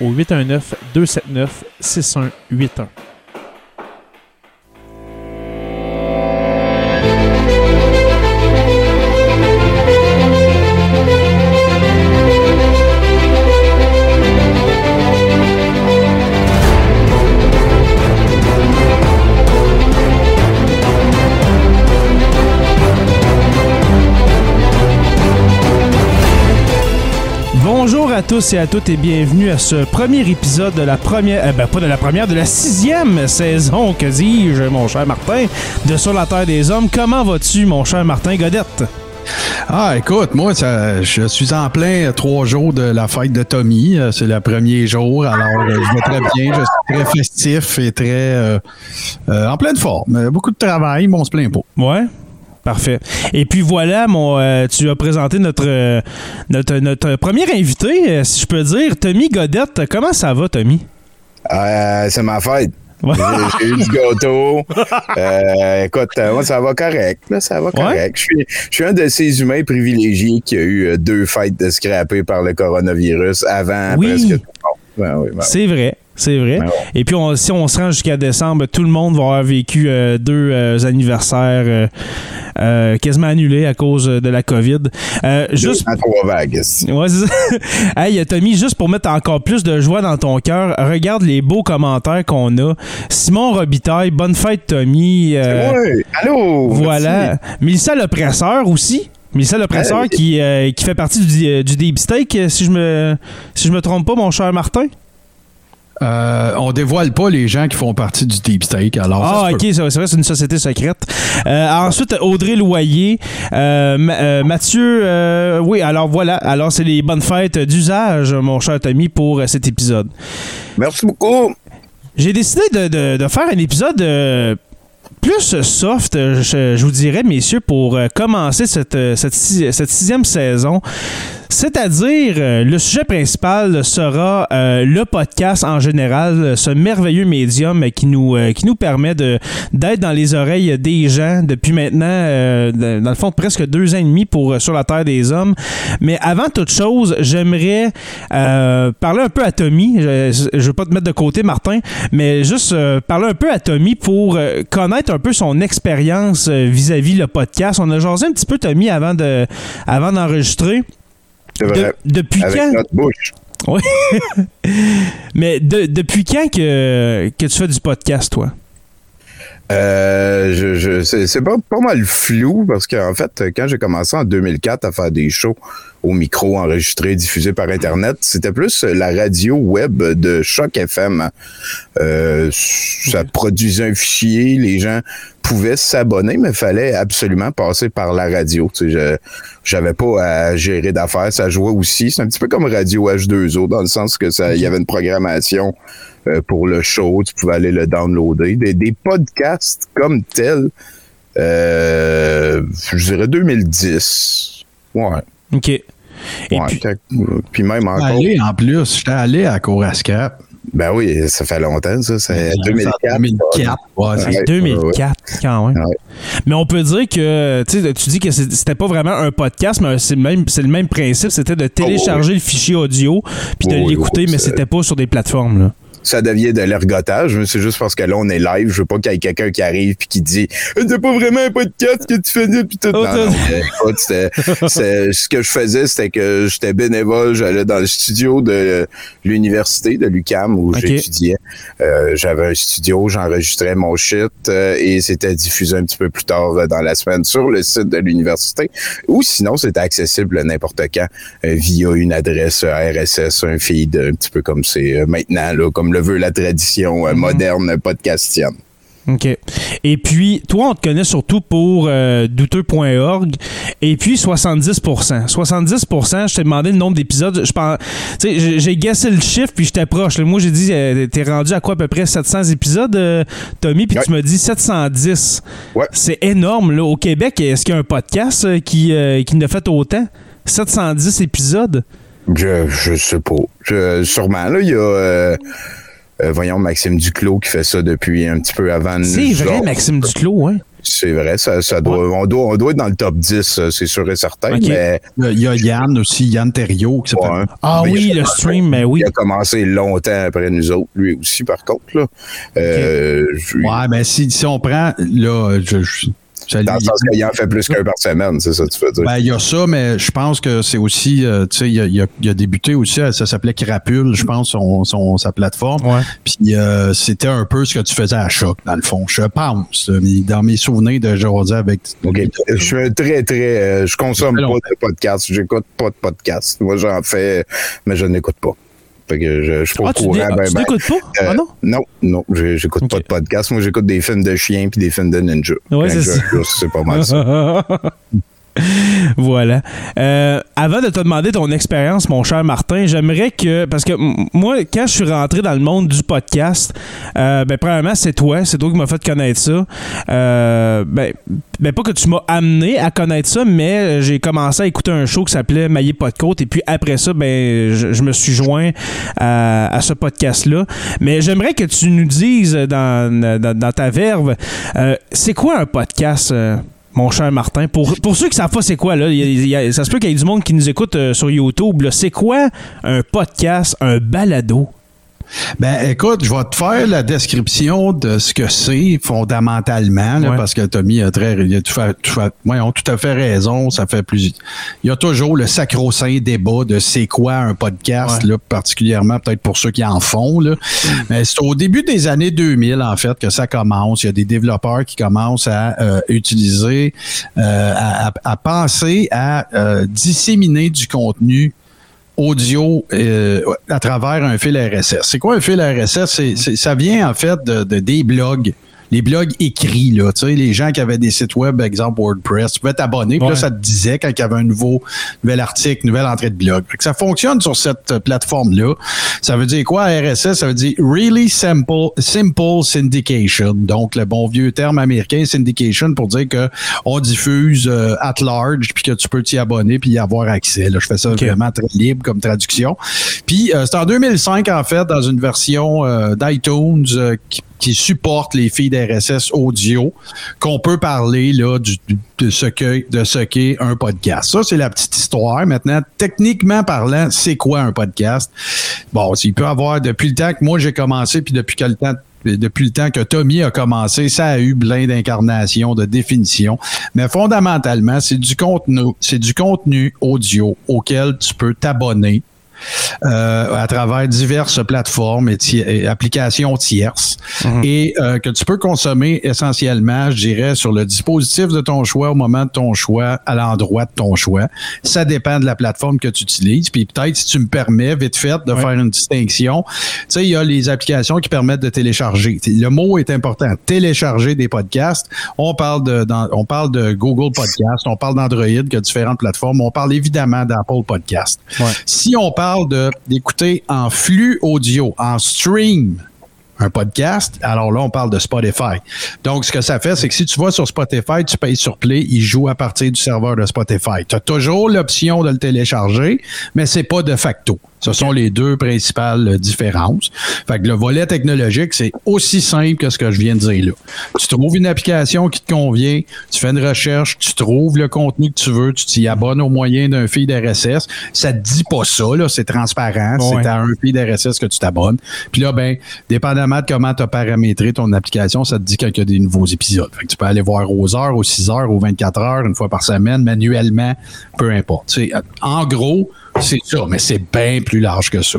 au 819 Bonjour à tous et à toutes et bienvenue à ce premier épisode de la première, euh, ben pas de la première, de la sixième saison, que dis-je, mon cher Martin, de Sur la Terre des Hommes. Comment vas-tu, mon cher Martin Godette? Ah, écoute, moi, ça, je suis en plein trois jours de la fête de Tommy. Euh, C'est le premier jour, alors euh, je vais très bien. Je suis très festif et très euh, euh, en pleine forme. Beaucoup de travail, mais on se plaint pas. Ouais. Parfait. Et puis voilà, mon, euh, tu as présenté notre, euh, notre, notre premier invité, euh, si je peux dire, Tommy Godette. Comment ça va, Tommy? C'est ma fête. J'ai eu du gâteau. Euh, écoute, moi, ça va correct. Là, ça va correct. Je suis, je suis un de ces humains privilégiés qui a eu deux fêtes de scrappé par le coronavirus avant Oui. presque tout le monde. Ben oui, ben C'est vrai. C'est vrai. Ben ouais. Et puis, on- si on se rend jusqu'à décembre, tout le monde va avoir vécu euh, deux euh, anniversaires euh, quasiment annulés à cause de la COVID. Oui. juste à trois vagues. ici. Ouais, c'est ça. hey, Tommy, juste pour mettre encore plus de joie dans ton cœur, regarde les beaux commentaires qu'on a. Simon Robitaille, bonne fête, Tommy. Ouais. Allô? voilà. Mélissa l'oppresseur aussi. Mélissa l'oppresseur Hey. qui, qui fait partie du, du Deep Steak, si je me si je me trompe pas, mon cher Martin? Euh, on dévoile pas les gens qui font partie du Deep Steak. Alors, Ah, ok, c'est c'est vrai, c'est une société secrète. Euh, ensuite, Audrey Loyer, euh, Ma- euh, Mathieu, euh, oui, alors voilà. Alors, c'est les bonnes fêtes d'usage, mon cher Tommy, pour euh, cet épisode. Merci beaucoup. J'ai décidé de, de- de faire un épisode euh, plus soft, je, je vous dirais, messieurs, pour euh, commencer cette, cette, si- cette sixième saison. C'est-à-dire, euh, le sujet principal sera euh, le podcast en général, ce merveilleux médium qui nous, euh, qui nous permet d'être dans les oreilles des gens depuis maintenant, dans le fond, presque deux ans et demi pour Sur la Terre des Hommes. Mais avant toute chose, j'aimerais parler un peu à Tommy. Je, je veux pas te mettre de côté, Martin, mais juste parler un peu à Tommy pour connaître un peu son expérience vis-à-vis le podcast. On a jasé un petit peu, Tommy, avant de avant d'enregistrer. C'est vrai. De- depuis Avec quand? notre bouche. Oui. Mais de- depuis quand que, que tu fais du podcast, toi? Euh, je, je, c'est c'est pas, pas mal flou parce qu'en fait, quand j'ai commencé en 2004 à faire des shows au micro enregistrés, diffusés par Internet, c'était plus la radio web de Choc FM. Euh, ça produisait un fichier, les gens pouvaient s'abonner, mais fallait absolument passer par la radio. Tu sais, je j'avais pas à gérer d'affaires, ça jouait aussi. C'est un petit peu comme Radio H2O dans le sens que ça, il y avait une programmation euh, pour le show, tu pouvais aller le downloader. Des, des podcasts comme tels, euh, je dirais 2010. Ouais. OK. Et Ouais, puis, même encore. Allé en plus, j'étais allé à Courascap. Ben oui, ça fait longtemps, ça. C'est 2004. 2004. Ouais, c'est- Ouais. 2004, quand même. Ouais. Mais on peut dire que, tu sais, tu dis que c'était pas vraiment un podcast, mais c'est le même, c'est le même principe. C'était de télécharger le fichier audio puis de Oh, oui, l'écouter, oui, mais c'était pas sur des plateformes. Là. Ça devient de l'ergotage, mais c'est juste parce que là, on est live. Je veux pas qu'il y ait quelqu'un qui arrive puis qui dit C'est pas vraiment un podcast que tu faisais puis tout. Oh, non, non, écoute, ce que je faisais, c'était que j'étais bénévole. J'allais dans le studio de l'université de l'UCAM où j'étudiais. Euh, J'avais un studio, j'enregistrais mon shit euh, et c'était diffusé un petit peu plus tard euh, dans la semaine sur le site de l'université. Ou sinon, c'était accessible n'importe quand euh, via une adresse RSS, un feed, un petit peu comme c'est euh, maintenant, là, comme le veut la tradition euh, moderne podcastienne. OK. Et puis, toi, on te connaît surtout pour euh, douteux.org. Et puis, 70% 70% je t'ai demandé le nombre d'épisodes. Je pense, j'ai- guessé le chiffre, puis j'étais proche. là. Moi, j'ai dit, euh, t'es rendu à quoi, à peu près 700 épisodes, euh, Tommy? Puis Ouais. tu m'as dit 710. Ouais. C'est énorme, là. Au Québec, est-ce qu'il y a un podcast qui, qui ne fait autant? 710 épisodes? Je, je sais pas. Je, sûrement, là, il y a, euh, euh, voyons, Maxime Duclos qui fait ça depuis un petit peu avant nous C'est vrai, autres. Maxime Duclos, hein? C'est vrai, ça, ça doit, on, doit, on doit être dans le top 10, euh, c'est sûr et certain, mais Il y a Yann aussi, Yann Thériault, qui s'appelle. ouais. Ah Mais oui, le stream, mais oui. Il a commencé longtemps après nous autres, lui aussi, par contre. Là. Euh, je- Ouais, mais si, si on prend, là, je, je- je- Dans le sens qu'il en fait plus qu'un par semaine, c'est ça que tu veux dire. Ben, il y a ça, mais je pense que c'est aussi, euh, tu sais, il, a- il a- il a débuté aussi, euh, ça s'appelait Crapule, je pense, son, son- sa plateforme. Ouais. Puis euh, c'était un peu ce que tu faisais à Choc, dans le fond. Je pense, mais dans mes souvenirs de jaser avec... OK. Je suis un très, très. euh, je consomme pas de podcast. J'écoute pas de podcast. Moi, j'en fais, mais je n'écoute pas. Fait que je, je suis pas Ah, au tu courant. n'é- ben, tu ben. n'écoutes pas? Euh, Ah non? Non, non, j'écoute Ok. pas de podcast. Moi, j'écoute des films de chiens puis des films de ninja. Ouais, c'est ça. C'est pas mal ça. voilà. Euh, avant de te demander ton expérience, mon cher Martin, j'aimerais que. Parce que moi, quand je suis rentré dans le monde du podcast, euh, ben, premièrement, c'est toi. C'est toi qui m'as fait connaître ça. Euh, ben, ben, pas que tu m'as amené à connaître ça, mais j'ai commencé à écouter un show qui s'appelait Maillé pas. Et puis après ça, ben, je, me suis joint à, ce podcast-là. Mais j'aimerais que tu nous dises dans, ta verve, c'est quoi un podcast? Mon cher Martin. Pour, ceux qui savent pas c'est quoi, ça se peut qu'il y ait du monde qui nous écoute euh, sur YouTube. C'est quoi un podcast, un balado? Ben, écoute, je vais te faire la description de ce que c'est fondamentalement, là, Ouais. parce que Tommy a très, il a tout fait, tout fait- ouais, ont tout à fait raison. Ça fait plus. Il y a toujours le sacro-saint débat de c'est quoi un podcast, Ouais. là, particulièrement peut-être pour ceux qui en font. Là. Mais c'est au début des années 2000, en fait, que ça commence. Il y a des développeurs qui commencent à euh, utiliser, euh, à, à- à penser à euh, disséminer du contenu audio euh, à travers un fil RSS. C'est quoi un fil RSS? Ça vient en fait de- des blogs. Les blogs écrits, là, tu sais, les gens qui avaient des sites web, exemple WordPress, tu pouvais t'abonner, puis là, ça te disait quand il y avait un nouveau, nouvel article, nouvelle entrée de blog. Fait que ça fonctionne sur cette euh, plateforme-là. Ça veut dire quoi, RSS? Ça veut dire Really Simple, simple Syndication. Donc, le bon vieux terme américain, syndication, pour dire que on diffuse euh, at large, puis que tu peux t'y abonner, puis y avoir accès. Là, je fais ça vraiment très libre comme traduction. Puis, euh, c'est en 2005, en fait, dans une version euh, d'iTunes euh, qui, qui supporte les feeds RSS audio, qu'on peut parler là, du, du- de ce qu'est de ce qu'est un podcast. Ça, c'est la petite histoire. Maintenant, techniquement parlant, c'est quoi un podcast? Bon, il peut avoir, depuis le temps que moi j'ai commencé, puis depuis quel temps depuis le temps que Tommy a commencé, ça a eu plein d'incarnations, de définitions. Mais fondamentalement, c'est du contenu, c'est du contenu audio auquel tu peux t'abonner euh, à travers diverses plateformes et, ti- et applications tierces et euh, que tu peux consommer essentiellement, je dirais, sur le dispositif de ton choix au moment de ton choix, à l'endroit de ton choix. Ça dépend de la plateforme que tu utilises. Puis peut-être, si tu me permets, vite fait, de Ouais. faire une distinction, tu sais, il y a les applications qui permettent de télécharger. Le mot est important. Télécharger des podcasts. On parle de, dans- on parle de Google Podcast, on parle d'Android, qui a différentes plateformes. On parle évidemment d'Apple Podcast. Ouais. Si on parle de d'écouter en flux audio, en stream, un podcast, alors là, on parle de Spotify. Donc, ce que ça fait, c'est que si tu vas sur Spotify, tu payes sur Play, il joue à partir du serveur de Spotify. Tu as toujours l'option de le télécharger, mais c'est pas de facto. Ce sont les deux principales euh, différences. Fait que le volet technologique, c'est aussi simple que ce que je viens de dire là. Tu trouves une application qui te convient, tu fais une recherche, tu trouves le contenu que tu veux, tu t'y abonnes au moyen d'un feed RSS. Ça te dit pas ça, là, c'est transparent. Ouais. C'est à un feed RSS que tu t'abonnes. Puis là, ben, dépendamment de comment tu as paramétré ton application, ça te dit quand il y a des nouveaux épisodes. Fait que tu peux aller voir aux heures, aux 6 heures, aux 24 heures, une fois par semaine, manuellement, peu importe. C'est- en gros, c'est ça, mais c'est bien plus large que ça.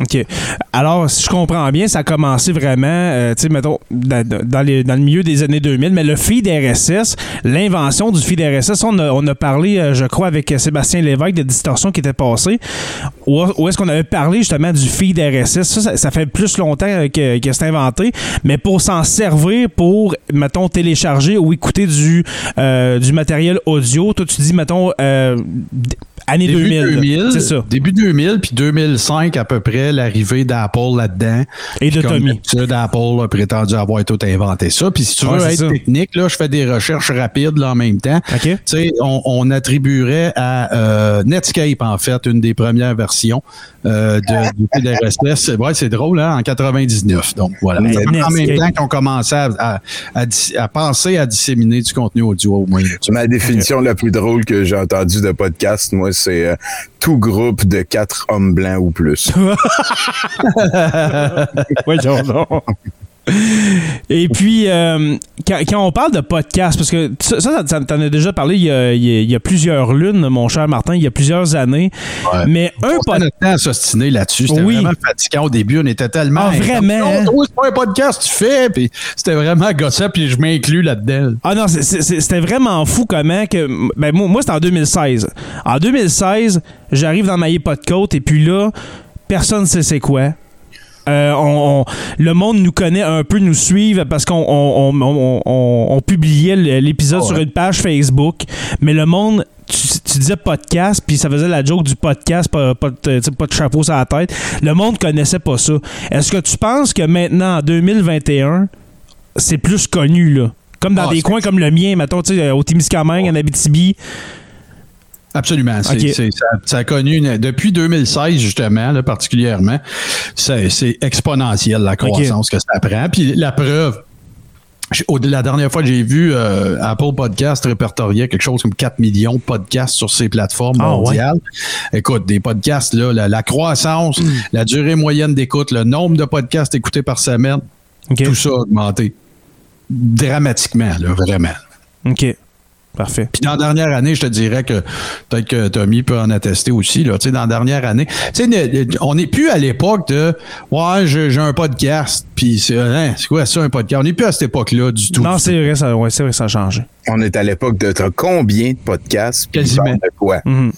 OK. Alors, si je comprends bien, ça a commencé vraiment, euh, tu sais, mettons, dans, le milieu des années 2000, mais le feed RSS, l'invention du feed RSS, on a, parlé, euh, je crois, avec Sébastien Lévesque de Distorsion qui était passé, où, est-ce qu'on avait parlé justement du feed RSS. Ça, ça, fait plus longtemps euh, que, c'est inventé, mais pour s'en servir pour, mettons, télécharger ou écouter du, du matériel audio, toi, tu dis, mettons, année Début 2000. 2000, c'est ça. Début 2000, puis 2005 à peu près, l'arrivée d'Apple là-dedans. Et de Tommy. d'habitude, Apple a prétendu avoir tout inventé ça. Puis si tu veux Ouais, être ça. technique, là, je fais des recherches rapides là, en même temps. OK. Tu sais, on, on attribuerait à euh, Netscape, en fait, une des premières versions euh, de, du feed RSS. Ouais, c'est drôle, hein, en 99. Donc, voilà. En même temps qu'on commençait à, à- à dis- à penser à disséminer du contenu audio au moins. Ma définition la plus drôle que j'ai entendue de podcast, moi, c'est euh, tout groupe de quatre hommes blancs ou plus. Et puis, euh, quand, quand on parle de podcast, parce que ça, ça, ça- t'en as déjà parlé il y, a, il y plusieurs lunes, mon cher Martin, il y a plusieurs années. Ouais. Mais un On podcast. temps à s'ostiner là-dessus. C'était Oui. vraiment fatigant au début. On était tellement. Ah, vraiment, hein? toi, c'est pas un podcast, tu fais. Puis c'était vraiment gossant, puis je m'inclus là-dedans. Ah non, c'était vraiment fou comment que. Ben, moi, moi c'était en 2016. En 2016, j'arrive dans ma côte et puis là, personne ne sait c'est quoi. Euh, on, on- le monde nous connaît un peu, nous suivent parce qu'on on, publiait l'épisode Ah ouais. sur une page Facebook, mais le monde, tu, tu disais podcast, puis ça faisait la joke du podcast, pas, pas, pas de chapeau sur la tête. Le monde connaissait pas ça. Est-ce que tu penses que maintenant, en 2021, c'est plus connu, là? Comme dans Ah, des coins comme le mien, mettons, tu sais, au Témiscamingue, en Abitibi. Absolument. C'est- ça, ça a connu une- depuis 2016 justement, là, particulièrement, c'est exponentiel la croissance que ça prend. Puis la preuve. La dernière fois que j'ai vu euh, Apple Podcast répertorier quelque chose comme 4 millions de podcasts sur ses plateformes Ah, ouais. mondiales. Écoute, des podcasts, là, la, la croissance, la durée moyenne d'écoute, le nombre de podcasts écoutés par semaine, tout ça a augmenté dramatiquement, là, vraiment. OK. Parfait. Puis dans la dernière année, je te dirais que peut-être que Tommy peut en attester aussi. Là, tu sais, dans la dernière année, on n'est plus à l'époque de Ouais, j'ai un podcast. Puis c'est hein, c'est quoi ça, un podcast? On n'est plus à cette époque-là du tout. Non, c'est vrai, ça, ouais, c'est vrai, ça a changé. On est à l'époque de t'as combien de podcasts? Quasiment. de quoi? Mhm.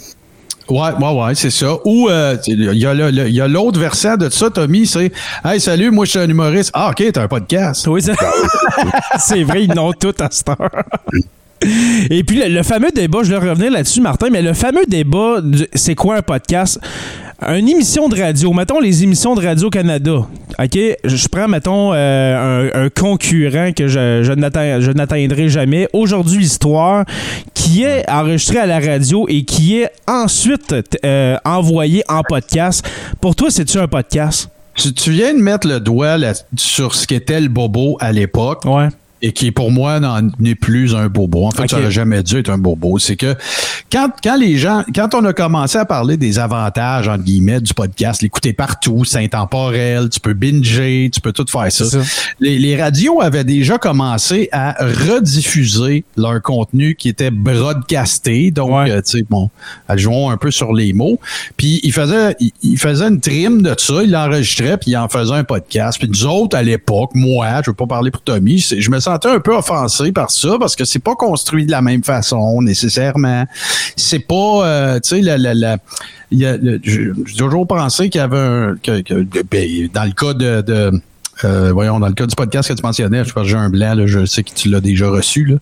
Ouais, ouais, ouais, c'est ça. Ou euh, il y a le- le- il y a l'autre versant de ça, Tommy, c'est Hey, salut, moi je suis un humoriste. Ah, ok, t'as un podcast. Oui, c'est vrai, ils n'ont tout à cette heure. Et puis le, le fameux débat, je vais revenir là-dessus, Martin, mais le fameux débat, c'est quoi un podcast? Une émission de radio, mettons les émissions de Radio-Canada. OK? Je prends, mettons, euh, un, un concurrent que je, n'atteindrai jamais. Aujourd'hui, Histoire, qui est enregistré à la radio et qui est ensuite euh, envoyé en podcast. Pour toi, c'est-tu un podcast? Tu, tu viens de mettre le doigt là- sur ce qu'était le bobo à l'époque. Ouais. Et qui pour moi n'en est plus un bobo. En fait, ça n'aurait jamais dû être un bobo. C'est que quand, quand les gens, quand on a commencé à parler des avantages, entre guillemets, du podcast, l'écouter partout, c'est intemporel, tu peux binger, tu peux tout faire ça. Les, les radios avaient déjà commencé à rediffuser leur contenu qui était broadcasté. Donc, Ouais. euh, tu sais, bon, elles jouons un peu sur les mots. Puis, ils faisaient, ils, ils faisaient une trim de ça, ils l'enregistraient, puis ils en faisaient un podcast. Puis, nous autres, à l'époque, moi, je veux pas parler pour Tommy, je me sentais un peu offensé par ça parce que c'est pas construit de la même façon, nécessairement. C'est pas, euh, tu sais, j'ai toujours pensé qu'il y avait un, que, ben, dans le cas de Euh, voyons, dans le cas du podcast que tu mentionnais, je pense j'ai un blanc, là, je sais que tu l'as déjà reçu. là.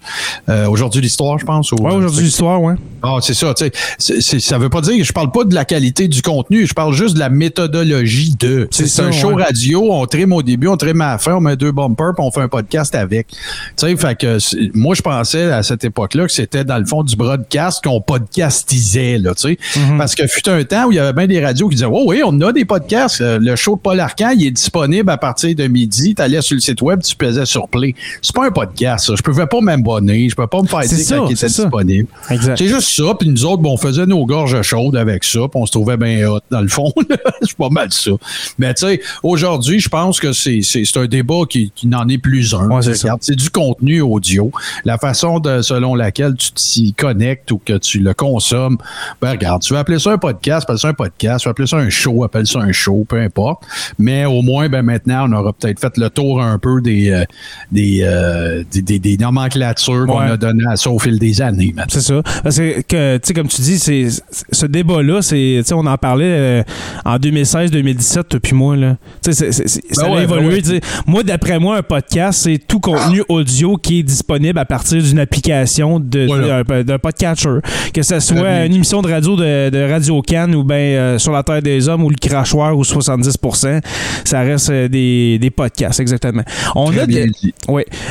Euh, aujourd'hui, l'histoire, je pense. ou- Ouais, aujourd'hui, l'histoire, ouais. Ah, c'est ça, tu sais. Ça veut pas dire que je parle pas de la qualité du contenu, je parle juste de la méthodologie de. C'est C'est un show ouais. radio, on trime au début, on trime à la fin, on met deux bumpers, puis on fait un podcast avec. Tu sais, fait que moi, je pensais à cette époque-là que c'était dans le fond du broadcast qu'on podcastisait, là, tu sais. Mhm. Parce que fut un temps où il y avait bien des radios qui disaient, oh oui, on a des podcasts. Euh, Le show de Paul Arcan, il est disponible à partir de midi. Tu allais sur le site web, tu pesais sur play. C'est pas un podcast, ça. Je pouvais pas m'abonner, je peux pas me faire dire ça, quand il était ça. disponible. C'est juste ça, puis nous autres, bon, on faisait nos gorges chaudes avec ça, puis on se trouvait bien hot, dans le fond. c'est pas mal ça. Mais tu sais, aujourd'hui, je pense que c'est, un débat qui, qui n'en est plus un. Ouais, c'est du contenu audio. La façon de, selon laquelle tu t'y connectes ou que tu le consommes, ben regarde, tu veux appeler ça un podcast, appelle ça un podcast, tu veux appeler ça un show, appelle ça un show, peu importe. Mais au moins, ben maintenant, on aura peut-être fait le tour un peu des, euh, des, euh, des, des- des nomenclatures qu'on a données à ça au fil des années. C'est ça. Parce que, que, tu sais, comme tu dis, c'est ce débat-là, c'est, tu sais, on en parlait euh, en 2016-2017, puis moi, là. C'est- c'est- c'est- ça Ben a évolué. ben ouais. Moi, d'après moi, un podcast, c'est tout contenu audio qui est disponible à partir d'une application de, Voilà. d'un, podcatcher. Que ce soit une émission de radio de, de Radio Cannes ou bien Sur la Terre des Hommes ou Le Crachoir ou 70%, ça reste des, des podcasts, exactement. On Très a bien des- dit.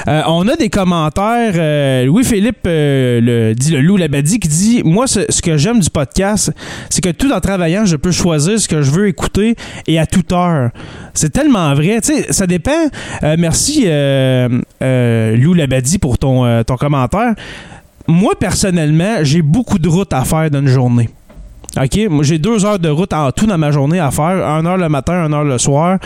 Euh, on a des commentaires. euh, Louis-Philippe euh, le, dit le loup Labadie qui dit Moi, ce, ce que j'aime du podcast, c'est que tout en travaillant, je peux choisir ce que je veux écouter et à toute heure. C'est tellement vrai. Tu sais, ça dépend. Merci, Lou Labadie, pour ton, ton commentaire. Moi, personnellement, j'ai beaucoup de routes à faire dans une journée. OK? Moi, j'ai deux heures de route en tout dans ma journée à faire. Un heure le matin, une heure le soir.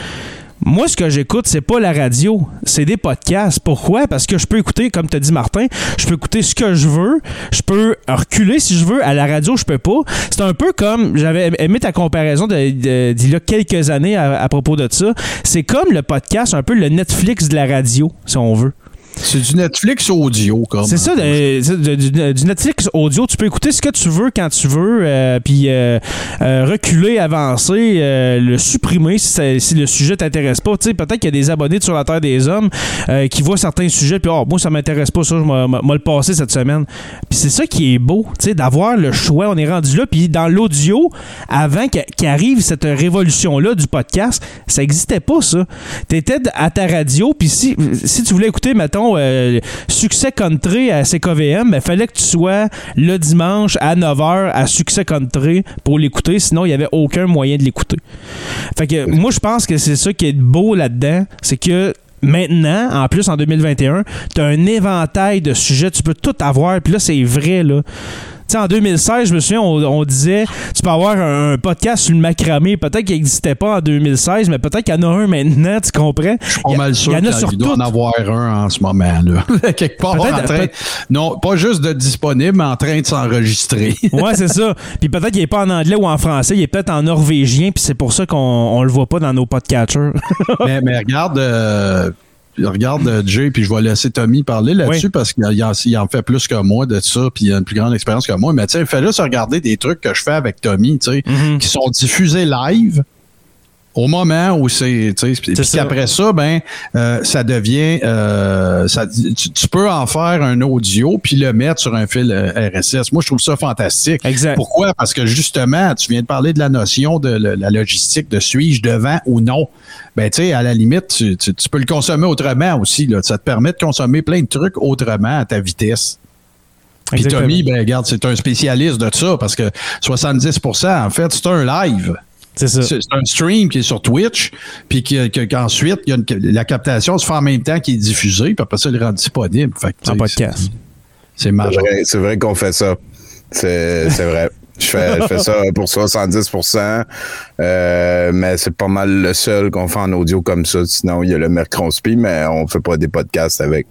Moi, ce que j'écoute, c'est pas la radio, c'est des podcasts. Pourquoi? Parce que je peux écouter, comme t'as dit Martin, je peux écouter ce que je veux, je peux reculer si je veux. À la radio, je peux pas. C'est un peu comme, j'avais aimé ta comparaison d'il y a quelques années à propos de ça. C'est comme le podcast, un peu le Netflix de la radio, si on veut. C'est du Netflix audio, comme. C'est ça, de- de- du, Netflix audio. Tu peux écouter ce que tu veux quand tu veux, euh, puis euh, euh, reculer, avancer, euh, le supprimer si, ça- si le sujet t'intéresse pas. Tu sais, peut-être qu'il y a des abonnés de sur la Terre des Hommes euh, qui voient certains sujets, puis oh, moi ça m'intéresse pas, ça, je vais le passer cette semaine. Puis c'est ça qui est beau, tu sais, d'avoir le choix. On est rendu là, puis dans l'audio, avant qu'a- qu'arrive cette révolution-là du podcast, ça n'existait pas, ça. T'étais à ta radio, puis si, si tu voulais écouter, mettons, euh, Succès Country à CKVM, il fallait que tu sois le dimanche à 9h à Succès Country pour l'écouter, sinon il n'y avait aucun moyen de l'écouter. Fait que moi, je pense que c'est ça qui est beau là-dedans, c'est que maintenant, en plus en 2021, tu as un éventail de sujets, tu peux tout avoir, puis là, c'est vrai, là. Tu sais, en 2016, je me souviens, on, on disait, tu peux avoir un, un podcast sur le macramé. Peut-être qu'il n'existait pas en 2016, mais peut-être qu'il y en a un maintenant, tu comprends? Je suis pas Il y a- mal sûr il y en a qu'il sur doit en avoir un en ce moment, là. Quelque part en train. Non, pas juste de disponible, mais en train de s'enregistrer. Ouais, c'est ça. Puis peut-être qu'il n'est pas en anglais ou en français, il est peut-être en norvégien, puis c'est pour ça qu'on on le voit pas dans nos podcatchers. mais, mais regarde, euh, regarde euh, Jay, puis je vais laisser Tommy parler là-dessus Oui. parce qu'il en, il en fait plus que moi de ça, puis il a une plus grande expérience que moi. Mais tu sais, fais juste regarder des trucs que je fais avec Tommy, tu sais, Mhm. qui sont diffusés live. Au moment où c'est, puis puis ça. ben, euh, ça devient, euh, ça, tu, tu peux en faire un audio puis le mettre sur un fil euh, RSS. Moi, je trouve ça fantastique. Exact. Pourquoi? Parce que justement, tu viens de parler de la notion de la logistique, de suis-je devant ou non? Ben, tu sais, à la limite, tu, tu- tu peux le consommer autrement aussi. Là. Ça te permet de consommer plein de trucs autrement à ta vitesse. Puis. Tommy, ben, regarde, c'est un spécialiste de ça parce que 70% en fait, c'est un live. C'est ça. C'est c'est un stream qui est sur Twitch, puis que- que- qu'ensuite, il y a une- la captation se fait en même temps qu'il est diffusé, puis après ça, il est rendu disponible. Fait que, En podcast. c'est- majeur. vrai, c'est vrai qu'on fait ça. C'est c'est vrai. Je fais, je fais ça pour 70% euh, mais c'est pas mal le seul qu'on fait en audio comme ça. Sinon, il y a le Mercronspi, mais on fait pas des podcasts avec.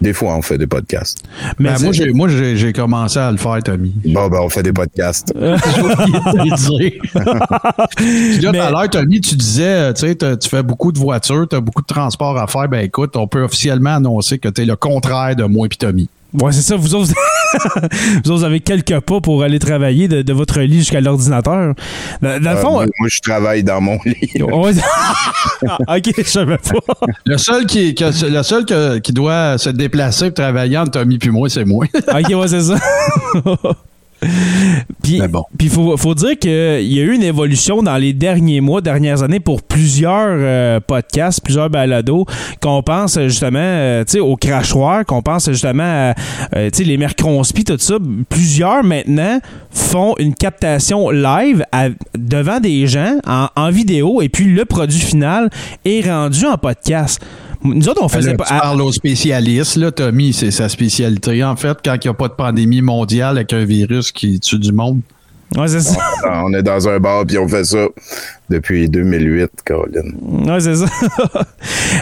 Des fois, on fait des podcasts. Mais Ben, moi, j'ai, moi j'ai, j'ai commencé à le faire, Tommy. Bon, ben, on fait des podcasts. J'ai oublié de le dire. Puis là, Mais- tout à l'heure, Tommy, tu disais, euh, tu sais, tu fais beaucoup de voitures, tu as beaucoup de transport à faire. Ben écoute, on peut officiellement annoncer que tu es le contraire de moi et Tommy. Ouais, c'est ça. Vous autres, vous autres avez quelques pas pour aller travailler de, de votre lit jusqu'à l'ordinateur. Dans, dans le Euh, fond. moi, moi, je travaille dans mon lit. ouais. Ah, ok, je savais pas. Le seul qui, que- le seul que- qui doit se déplacer pour travailler entre Tommy puis moi, c'est moi. Ok, ouais, c'est ça. Puis, bon. puis faut, faut dire qu'il y a eu une évolution dans les derniers mois, dernières années pour plusieurs euh, podcasts, plusieurs balados, qu'on pense justement euh, au crachoir, qu'on pense justement à euh, les mercronspi, tout ça. Plusieurs maintenant font une captation live à- devant des gens en, en vidéo et puis le produit final est rendu en podcast. Nous autres, on faisait Là, pas. tu parles aux spécialistes, là, Tommy, c'est sa spécialité. En fait, quand il n'y a pas de pandémie mondiale avec un virus qui tue du monde. Ouais, c'est ça. On est dans un bar, puis on fait ça depuis 2008, Caroline. Ouais, c'est ça.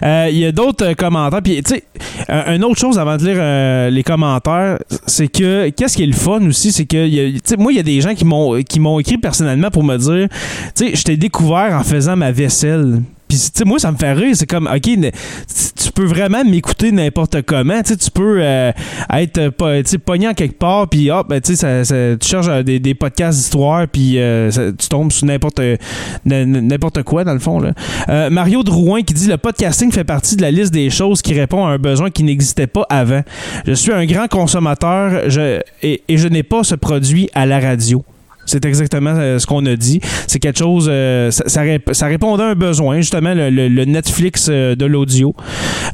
Euh, Il y a d'autres euh, commentaires. Puis, tu sais, euh, une autre chose avant de lire euh, les commentaires, c'est que qu'est-ce qui est le fun aussi, c'est que, tu sais, moi, il y a des gens qui m'ont qui m'ont écrit personnellement pour me dire, tu sais, je t'ai découvert en faisant ma vaisselle. Puis, tu sais, moi, ça me fait rire. C'est comme, OK, tu peux vraiment m'écouter n'importe comment. Tu peux euh, être euh, sais, quelque part, puis hop, ben, tu sais, tu cherches euh, des, podcasts d'histoire, puis euh, tu tombes sur n'importe n'importe quoi, dans le fond. Là. Mario Drouin qui dit Le podcasting fait partie de la liste des choses qui répond à un besoin qui n'existait pas avant. Je suis un grand consommateur et je n'ai pas ce produit à la radio. C'est exactement euh, ce qu'on a dit. C'est quelque chose, euh, ça, ça, rép- ça répondait à un besoin, justement, le, Netflix euh, de l'audio.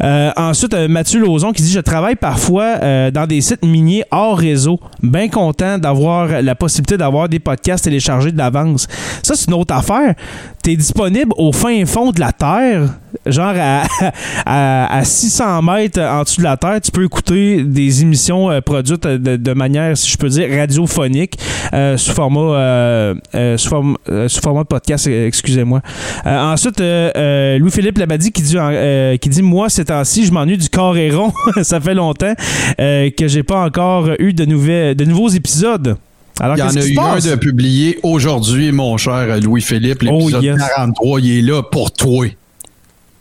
Ensuite, Mathieu Lauzon qui dit Je travaille parfois dans des sites miniers hors réseau. Bien content d'avoir la possibilité d'avoir des podcasts téléchargés d'avance. Ça, c'est une autre affaire. Tu es disponible au fin fond de la Terre, genre à, à, à 600 mètres en dessous de la Terre. Tu peux écouter des émissions produites de, manière, si je peux dire, radiophonique sous format euh, euh, sous, format de podcast, euh, excusez-moi. Ensuite, Louis-Philippe Labadie qui dit, qui dit Moi, ces temps-ci, je m'ennuie du corps et rond. Ça fait longtemps que j'ai pas encore eu de, nouvelles, de nouveaux épisodes. Alors, Il y en a eu un de publié aujourd'hui, mon cher Louis-Philippe. L'épisode Oh, yes. 43, il est là pour toi.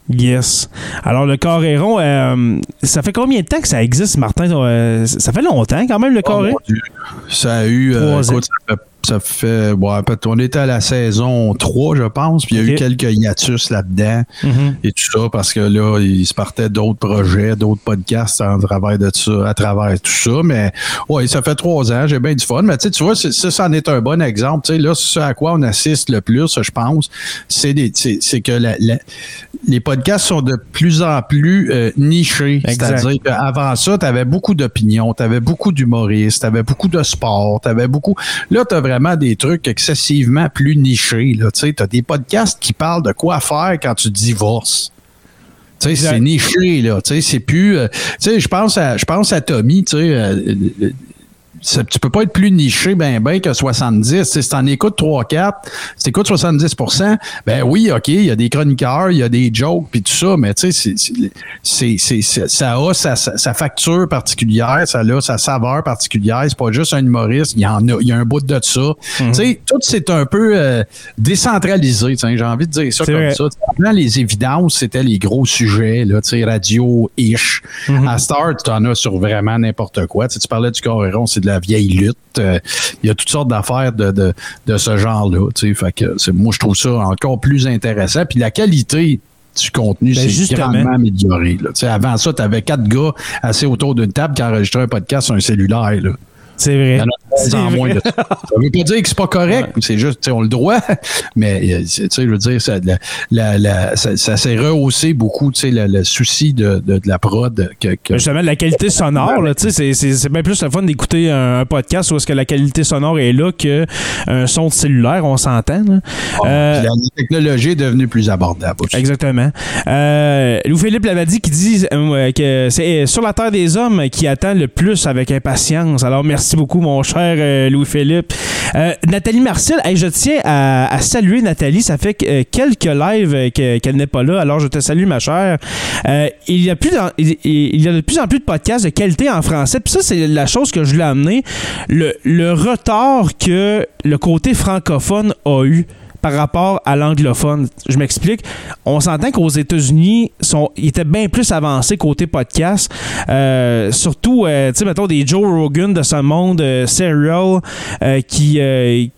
Yes. Alors, le Coréron, euh, ça fait combien de temps que ça existe, Martin? Euh, ça fait longtemps, quand même, le Oh, mon Dieu. Ça a eu. euh, écoute, ça fait. Ça fait ouais, on était à la saison 3, je pense, puis il y a eu quelques hiatus là-dedans Mhm. et tout ça, parce que là, il se partait d'autres projets, d'autres podcasts en travers de ça, à travers tout ça. Mais ouais, ça fait trois ans, j'ai bien du fun. Mais tu vois, ça, ça en est un bon exemple. Tu sais, là, ce à quoi on assiste le plus, je pense, c'est que la- la- les podcasts sont de plus en plus euh, nichés. C'est-à-dire qu'avant ça, tu avais beaucoup d'opinions, tu avais beaucoup d'humoristes, tu avais beaucoup de sport, tu avais beaucoup. Là, tu as vraiment des trucs excessivement plus nichés. Tu as des podcasts qui parlent de quoi faire quand tu divorces. Tu sais, Exact. c'est niché, là. Tu sais, c'est plus. euh, tu sais, je pense à, je pense à Tommy, tu sais. euh, euh, ça- tu peux pas être plus niché ben ben que 70. Tu sais, si t'en écoutes 3-4, si t'écoutes 70% ben oui, OK, il y a des chroniqueurs, il y a des jokes, puis tout ça, mais tu sais, ça a sa, sa- facture particulière, ça a sa saveur particulière. C'est pas juste un humoriste, il y en a, il y a un bout de ça. Mhm. Tu sais, tout c'est un peu euh, décentralisé, j'ai envie de dire ça comme vrai. ça. Les évidences, c'était les gros sujets, là, tu sais, radio-ish. Mhm. À Star, tu en as sur vraiment n'importe quoi. Tu, sais, tu parlais du Coréron, c'est de la vieille lutte. Euh, Il y a toutes sortes d'affaires de, de, de ce genre-là. Fait que moi, je trouve ça encore plus intéressant. Puis la qualité du contenu, Ben, c'est grandement amélioré. Là. Avant ça, tu avais quatre gars assis autour d'une table qui enregistraient un podcast sur un cellulaire. Là. C'est vrai. Il y en a C'est moins de ça. Veut pas dire que c'est pas correct, c'est juste, tu sais, on le doit, mais euh, c'est- tu sais, je veux dire, ça, la- la- la- ça, ça s'est rehaussé beaucoup, le, le souci de, de, de la prod que, que- Justement, la qualité sonore, c'est- bien plus le fun d'écouter un, un podcast où est-ce que la qualité sonore est là qu'un son de cellulaire, on s'entend. là. Euh, la technologie est devenue plus abordable aussi. Exactement. Euh, Louis-Philippe Lavadi qui dit euh, que c'est sur la Terre des Hommes qui attend le plus avec impatience. Alors, merci beaucoup, mon cher euh, Louis-Philippe. Euh, Nathalie Marcel, je tiens à, saluer Nathalie. Ça fait euh, quelques lives que- qu'elle n'est pas là. Alors, je te salue, ma chère. Il, y a plus de plus en plus de podcasts de qualité en français. Puis ça, c'est la chose que je voulais amener. Le, le retard que le côté francophone a eu par rapport à l'anglophone. Je m'explique. On s'entend qu'aux États-Unis, ils étaient bien plus avancés côté podcast. Euh, surtout, euh, tu sais, mettons, des Joe Rogan de ce monde, euh, Serial, euh, qui,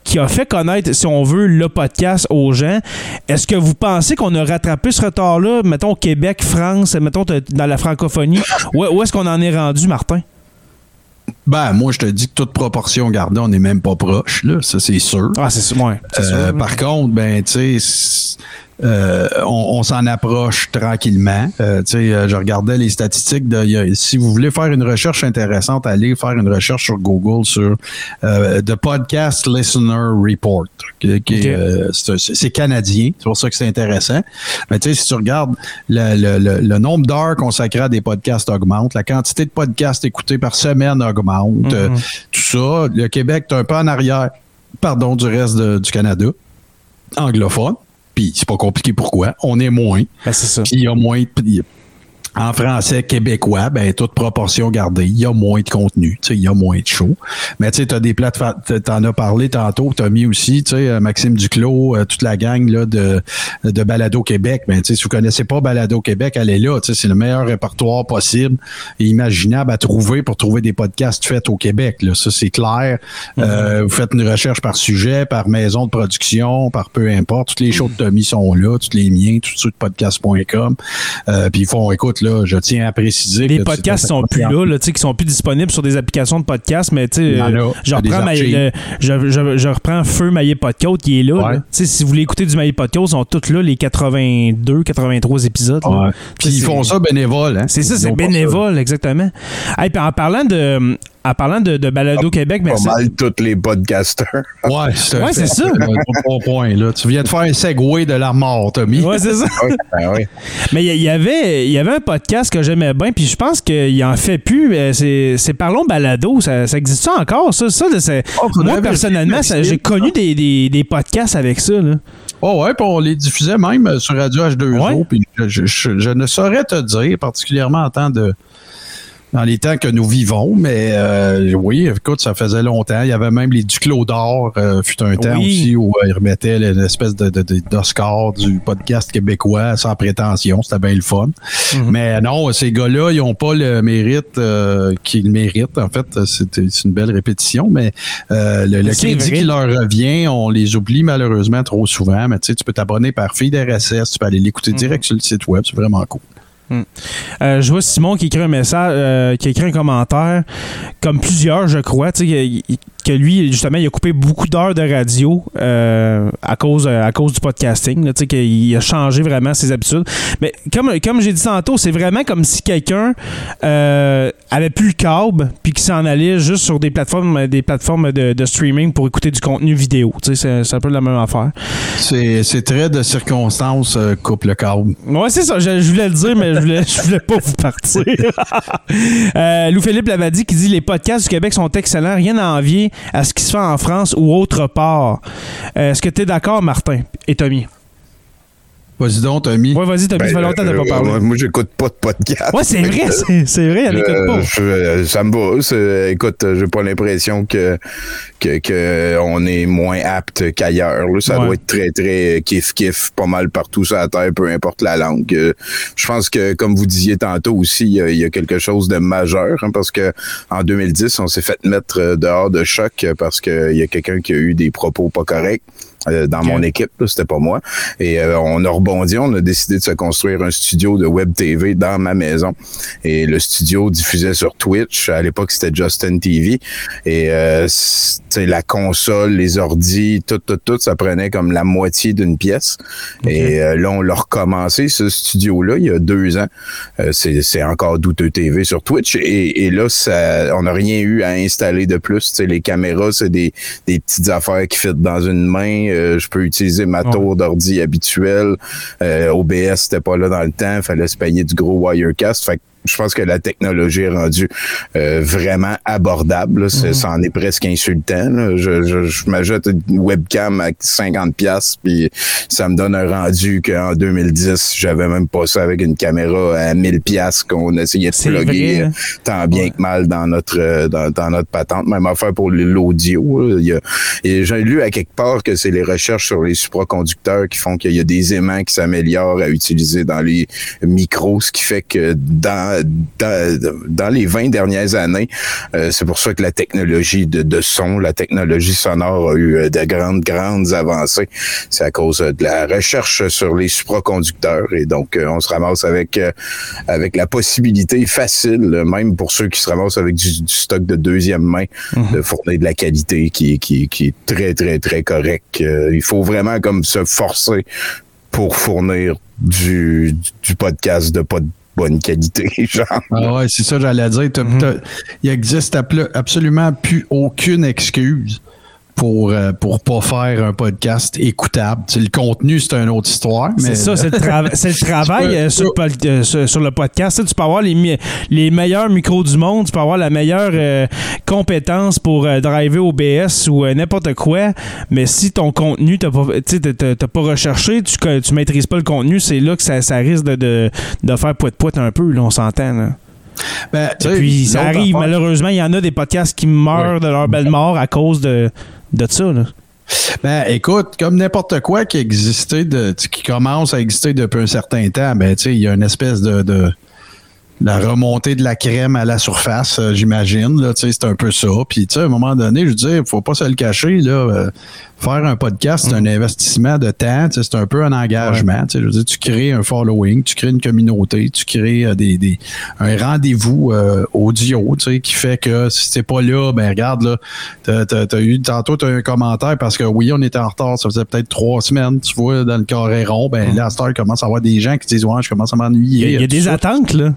qui a fait connaître, si on veut, le podcast aux gens. Est-ce que vous pensez qu'on a rattrapé ce retard-là, mettons, Québec, France, mettons, dans la francophonie? Où, où est-ce qu'on en est rendu, Martin? Ben, moi, je te dis que toute proportion gardée, on n'est même pas proche, là. Ça, c'est sûr. Ah, c'est sûr, ouais, c'est Euh, sûr. par contre, ben, tu sais, euh, on, on s'en approche tranquillement. Euh, tu sais, euh, je regardais les statistiques. De, a- si vous voulez faire une recherche intéressante, allez faire une recherche sur Google sur euh, The Podcast Listener Report. qui- qui est, Ok. euh, c'est canadien, c'est pour ça que c'est intéressant. Mais tu sais, si tu regardes le, le- le- le nombre d'heures consacrées à des podcasts augmente, la quantité de podcasts écoutés par semaine augmente, euh, Mhm. tout ça. Le Québec est un peu en arrière, pardon, du reste de- du Canada, anglophone. Puis c'est pas compliqué pourquoi. On est moins. Ben, c'est ça. Puis il y a moins. En français québécois, ben toute proportion gardée, il y a moins de contenu, tu sais, il y a moins de show. Mais tu sais, t'as des plateformes, t'en as parlé tantôt, t'as mis aussi, tu sais, euh, Maxime Duclos, euh, toute la gang là de de Balado Québec. Mais tu sais, si vous connaissez pas Balado Québec, allez là, tu sais, c'est le meilleur répertoire possible et imaginable à trouver pour trouver des podcasts faits au Québec. Là, ça c'est clair. Euh, vous faites une recherche par sujet, par maison de production, par peu importe. Toutes les shows de Tommy sont là, tous les miens, ceux de podcast.com. Euh, puis ils font, écoute, je tiens à préciser Les que podcasts sont plus là, là tu sais, qui sont plus disponibles sur des applications de podcasts, mais tu sais, euh, je reprends, le- je, je- je reprends Feu Maillé Podcast qui est là. Ouais. si vous voulez écouter du Maillé Podcast, ils sont tous là, les 82, 83 épisodes. Ouais. Puis ils font ça bénévole. Hein? C'est ça, c'est bénévole, exactement. Hey, puis en parlant de, en parlant de, de Balado Québec, Pas merci. mal tous les podcasters. Ouais, c'est Ouais, c'est ça. un bon point. Là. Tu viens de faire un segway de la mort, Tommy. Ouais, c'est ça. Oui, ben oui. Mais il y, avait, il y avait un podcast que j'aimais bien, puis je pense qu'il en fait plus. C'est c'est Parlons Balado. Ça, ça existe ça encore, ça? ça Oh, moi, personnellement, j'ai connu des, des, des podcasts avec ça. Là. Oh ouais, puis on les diffusait même euh, sur Radio H2O. Ouais. Puis je, je- je- je ne saurais te dire, particulièrement en temps de dans les temps que nous vivons, mais euh, oui, écoute, ça faisait longtemps. Il y avait même les Duclos d'or, euh, fut un temps Oui. aussi où euh, ils remettaient une espèce de, de- de- d'Oscar du podcast québécois sans prétention. C'était bien le fun. Mhm. Mais non, ces gars-là, ils n'ont pas le mérite euh, qu'ils méritent. En fait, c'est, une belle répétition, mais euh, le, le crédit qui leur revient, on les oublie malheureusement trop souvent. Mais tu sais, tu peux t'abonner par feed RSS, tu peux aller l'écouter Mhm. direct sur le site web, c'est vraiment cool. Euh, je vois Simon qui écrit un message, euh, qui écrit un commentaire, comme plusieurs, je crois, il- que lui, justement, il a coupé beaucoup d'heures de radio euh, à, cause, à cause du podcasting, là, qu'il a changé vraiment ses habitudes. Mais comme, comme j'ai dit tantôt, c'est vraiment comme si quelqu'un euh, avait plus le câble puis qui s'en allait juste sur des plateformes, des plateformes de, de streaming pour écouter du contenu vidéo. Tu sais, c'est- un peu la même affaire. C'est, très de circonstances, euh, coupe le câble. Ouais, c'est ça. Je, je voulais le dire, mais je voulais, je voulais pas vous partir. euh, Lou-Philippe Lavadi qui dit Les podcasts du Québec sont excellents. Rien à envier à ce qui se fait en France ou autre part. Euh, Est-ce que tu es d'accord, Martin et Tommy? Vas-y donc, Tommy. Ouais, vas-y, Tommy. Ben, ça fait longtemps que euh, t'as pas parlé. moi, moi, j'écoute pas de podcast. Ouais, c'est vrai. C'est c'est vrai. Elle écoute Euh, pas. je- ça me va. Écoute, j'ai pas l'impression que, que, que on est moins apte qu'ailleurs. là. Ça Ouais. doit être très, très kiff-kiff, pas mal partout sur la Terre, peu importe la langue. Euh, Je pense que, comme vous disiez tantôt aussi, il y a, quelque chose de majeur, hein, parce que en 2010, on s'est fait mettre euh, dehors de choc parce qu'il y a quelqu'un qui a eu des propos pas corrects. Euh, dans mon équipe, là, c'était pas moi. Et euh, on a rebondi, on a décidé de se construire un studio de web TV dans ma maison. Et le studio diffusait sur Twitch. À l'époque, c'était Justin TV. Et euh, c- tu sais, la console, les ordis, tout, tout, tout, ça prenait comme la moitié d'une pièce. Et euh, là, on l'a recommencé, ce studio-là, il y a deux ans. Euh, c'est c'est encore douteux TV sur Twitch. Et, et là, ça, on n'a rien eu à installer de plus. Tu sais, les caméras, c'est des, des petites affaires qui fitent dans une main. Euh, je peux utiliser ma Ouais. tour d'ordi habituelle. Euh, OBS, c'était pas là dans le temps. fallait se payer du gros Wirecast. Fait que je pense que la technologie est rendue euh, vraiment abordable. là. C'est- Mhm. Ça en est presque insultant. là. Je, je, je m'ajoute une webcam à 50 pièces puis ça me donne un rendu qu'en 2010, j'avais même pas ça avec une caméra à 1000 pièces qu'on essayait de plugger vrai, euh, hein? tant bien Ouais. que mal dans notre euh, dans, dans notre patente. Même affaire pour l'audio. là. Il y a- et j'ai lu à quelque part que c'est les recherches sur les supraconducteurs qui font qu'il y a des aimants qui s'améliorent à utiliser dans les micros, ce qui fait que dans dans, dans les 20 dernières années, euh, c'est pour ça que la technologie de, de son, la technologie sonore a eu euh, de grandes, grandes avancées. C'est à cause euh, de la recherche sur les supraconducteurs. Et donc, on se ramasse avec, avec la possibilité facile, même pour ceux qui se ramassent avec du, du stock de deuxième main, de fournir de la qualité qui, qui, qui est très, très, très correct. Euh, il faut vraiment comme se forcer pour fournir du, du podcast de pas de bonne qualité, genre. Ah ouais, c'est ça, j'allais dire. Mhm. Il existe appel- absolument plus aucune excuse pour euh, pour pas faire un podcast écoutable. Tu sais, le contenu, c'est une autre histoire. C'est mais- ça, c'est le, travail peux- euh, sur, le pod- euh, sur- sur le podcast. Tu, sais, tu peux avoir les, les meilleurs micros du monde, tu peux avoir la meilleure euh, compétence pour euh, driver OBS ou euh, n'importe quoi, mais si ton contenu, t'as pas, tu t'as t'as pas recherché, tu, tu maîtrises pas le contenu, c'est là que ça, ça risque de, de, de faire poète-poète un peu, là, on s'entend. Ben, Et puis ça arrive, malheureusement, il y en a des podcasts qui meurent de leur belle mort à cause de, de ça. Là. Ben, écoute, comme n'importe quoi qui existait, de, qui commence à exister depuis un certain temps, ben, tu sais, il y a une espèce de, de la remontée de la crème à la surface, euh, j'imagine. C'est un peu ça. Puis, à un moment donné, je veux dire, faut pas se le cacher. Là, euh, faire un podcast, c'est un investissement de temps. C'est un peu un engagement. Je veux dire, tu crées un following, tu crées une communauté, tu crées euh, des, des, un rendez-vous euh, audio, qui fait que si t'es pas là, ben regarde là, t'as, t'as eu tantôt eu un commentaire parce que oui, on était en retard, ça faisait peut-être trois semaines, tu vois, dans le carré rond, ben là, à cette heure, il commence à avoir des gens qui disent Ouais, je commence à Il m'ennuyer. y a, il y a des ça. attentes, là.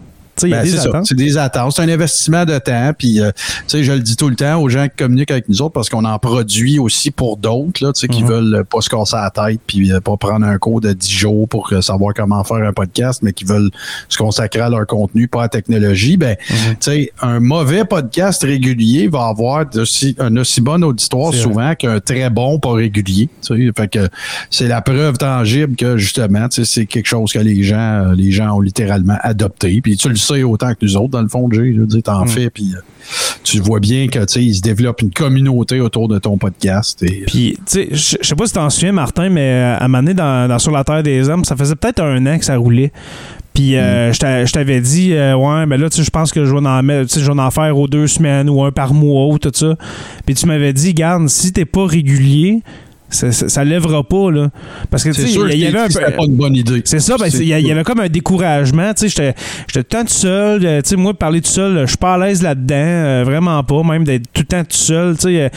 Ben, c'est ça. C'est des attentes. C'est un investissement de temps. Puis, euh, tu sais, je le dis tout le temps aux gens qui communiquent avec nous autres parce qu'on en produit aussi pour d'autres, là, tu sais, qui Mhm. veulent pas se casser la tête puis euh, pas prendre un cours de 10 jours pour euh, savoir comment faire un podcast, mais qui veulent se consacrer à leur contenu, pas à la technologie. Ben, Mhm. tu sais, un mauvais podcast régulier va avoir aussi, un aussi bon auditoire souvent qu'un très bon pas régulier. Tu sais, fait que c'est la preuve tangible que justement, tu sais, c'est quelque chose que les gens, euh, les gens ont littéralement adopté. Puis tu le sais autant que nous autres, dans le fond, Jay, je veux dire, t'en Mm. fais, puis euh, tu vois bien que il se développe une communauté autour de ton podcast. Et, Puis, tu sais, je sais pas si t'en souviens, Martin, mais euh, à un moment donné, dans, dans Sur la Terre des Hommes, ça faisait peut-être un an que ça roulait. Puis, euh, je t'a- je t'avais dit, euh, ouais, ben là, tu je pense que je vais en je vais en faire aux deux semaines ou un par mois ou tout ça. Puis, tu m'avais dit, garde, si t'es pas régulier, ça, ça, ça lèvera pas, là. Parce que, tu sais, il y, avait un peu. pas une bonne idée. C'est ça, ben, il y, avait comme un découragement. Tu sais, j'étais j'étais tout le temps tout seul. euh, Tu sais, moi, parler tout seul, je suis pas à l'aise là-dedans. euh, vraiment pas, même d'être tout le temps tout seul. Tu sais,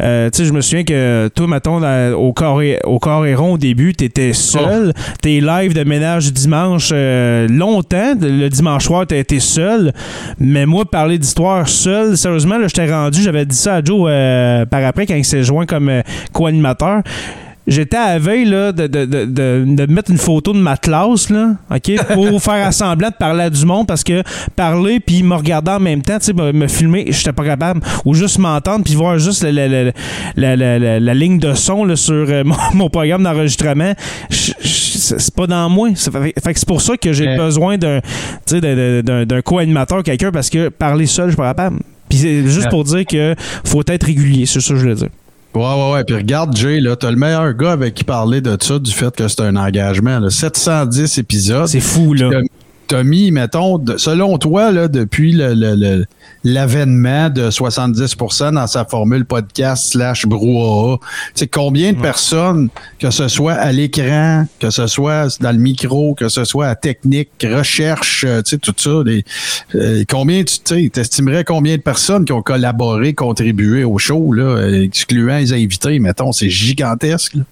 euh, tu sais, je me souviens que toi, mettons, au, corps et, au corps rond, au début, t'étais seul. Tes lives de ménage du dimanche, euh, longtemps, le dimanche soir, été seul. Mais moi, parler d'histoire seul, sérieusement, là, j'étais rendu, j'avais dit ça à Joe par après quand il s'est joint comme euh, J'étais à la veille là, de, de, de, de, mettre une photo de ma classe là, pour faire assemblant de parler à du monde parce que parler puis me regarder en même temps, me, me filmer, j'étais pas capable. Ou juste m'entendre puis voir juste la, la, la, la, ligne de son là, sur euh, mon, mon programme d'enregistrement. C'est pas dans moi. Ça fait, c'est pour ça que j'ai Ouais. besoin d'un co-animateur, quelqu'un, parce que parler seul, je suis pas capable. Puis c'est juste Ouais. pour dire que faut être régulier, c'est ça que je voulais dire. Ouais, ouais, ouais. Puis regarde, Jay, là, t'as le meilleur gars avec qui parler de ça, du fait que c'est un engagement. Là. 710 épisodes. C'est fou, là. Mis, mettons, de- selon toi, là, depuis le- le- le- l'avènement de 70% dans sa formule podcast slash brouhaha, c'est combien de personnes, que ce soit à l'écran, que ce soit dans le micro, que ce soit à technique, recherche, euh, tu sais, tout ça, des- euh, combien tu sais, t'estimerais combien de personnes qui ont collaboré, contribué au show, là, excluant les invités, mettons, c'est gigantesque. là.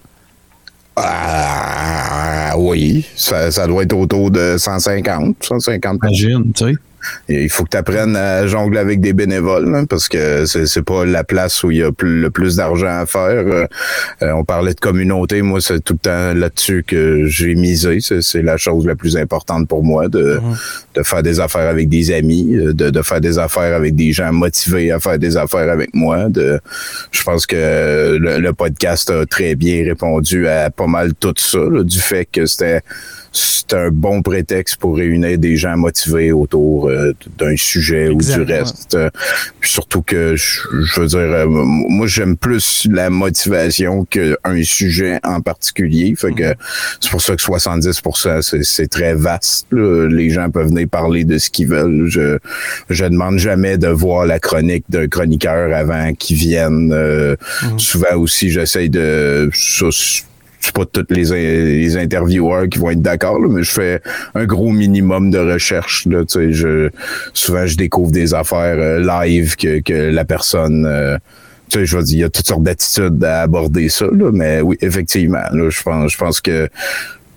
Ah, oui, ça, ça doit être autour de 150, 150 Imagine, tu sais. Il faut que tu apprennes à jongler avec des bénévoles, hein, parce que c'est, pas la place où il y a le plus d'argent à faire. Euh, euh, on parlait de communauté, moi, c'est tout le temps là-dessus que j'ai misé. C'est, la chose la plus importante pour moi, de, mhm. de faire des affaires avec des amis, de, de faire des affaires avec des gens motivés à faire des affaires avec moi. De, je pense que le, podcast a très bien répondu à pas mal tout ça, du fait que c'était c'est un bon prétexte pour réunir des gens motivés autour euh, d'un sujet ou du reste. surtout que, je, veux dire, euh, moi, j'aime plus la motivation qu'un sujet en particulier. Fait que c'est pour ça que 70% c'est très vaste. Les gens peuvent venir parler de ce qu'ils veulent. Je je demande jamais de voir la chronique d'un chroniqueur avant qu'ils viennent. Euh, mm. Souvent aussi, j'essaye de c'est pas tous les, les, intervieweurs qui vont être d'accord, mais je fais un gros minimum de recherche. Là, je, souvent, je découvre des affaires euh, live que, que la personne... Euh, tu sais, je veux dire, il y a toutes sortes d'attitudes à aborder ça, là, mais oui, effectivement, là, je pense, je pense que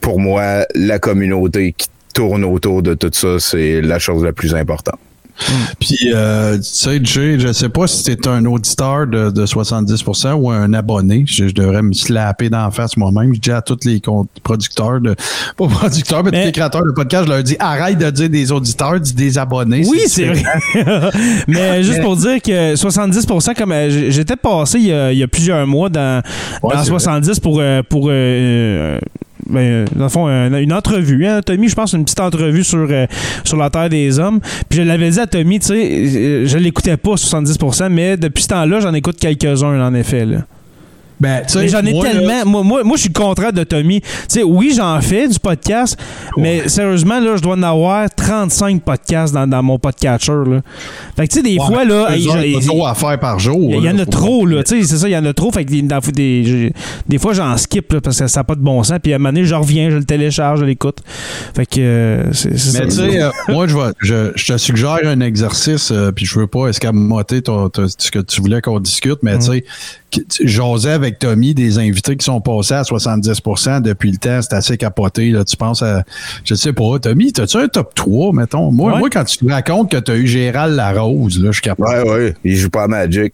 pour moi, la communauté qui tourne autour de tout ça, c'est la chose la plus importante. Puis, euh, tu sais, Jay, je sais pas si t'es un auditeur de, de 70% ou un abonné. Je, devrais me slapper d'en face moi-même. Je dis à tous les producteurs, de, pas producteurs, mais, tous les créateurs de podcast, je leur dis arrête de dire des auditeurs, dis des abonnés. Oui, c'est vrai. mais juste pour dire que 70%, comme euh, j'étais passé il y, a, il y, a, plusieurs mois dans, dans 70 pour, euh, pour euh, ben, dans le fond, une, entrevue. Hein, Tommy, je pense, une petite entrevue sur, euh, sur la Terre des Hommes. Puis je l'avais dit à Tommy, tu sais, euh, je l'écoutais pas 70%, mais depuis ce temps-là, j'en écoute quelques-uns, en effet. Là. Ben, mais j'en ai tellement. moi, moi, moi, je suis le contraire de Tommy. Oui, j'en fais du podcast, mais sérieusement, là, je dois en avoir 35 podcasts dans, dans mon podcatcher. Là. Fait que, tu sais, des fois, là. Il y a à faire par jour. Il y, en a trop, là. Tu sais, c'est ça, il y en a trop. Fait que des, des, fois, j'en skip, là, parce que ça n'a pas de bon sens. Puis à un moment donné, je reviens, je le télécharge, je l'écoute. Fait que, euh, c'est ça. Mais tu sais, euh, moi, je, je, je, te suggère un exercice, euh, puis je veux pas escamoter ce que tu voulais qu'on discute, mais tu sais, j'osais avec Tommy des invités qui sont passés à 70% depuis le temps. C'est assez capoté. Là. Tu penses à. Je sais pas, Tommy, as-tu un top 3, mettons? Moi, moi quand tu me racontes que tu as eu Gérald Larose, là, je suis capable. Ouais, ouais. Il joue pas à Magic.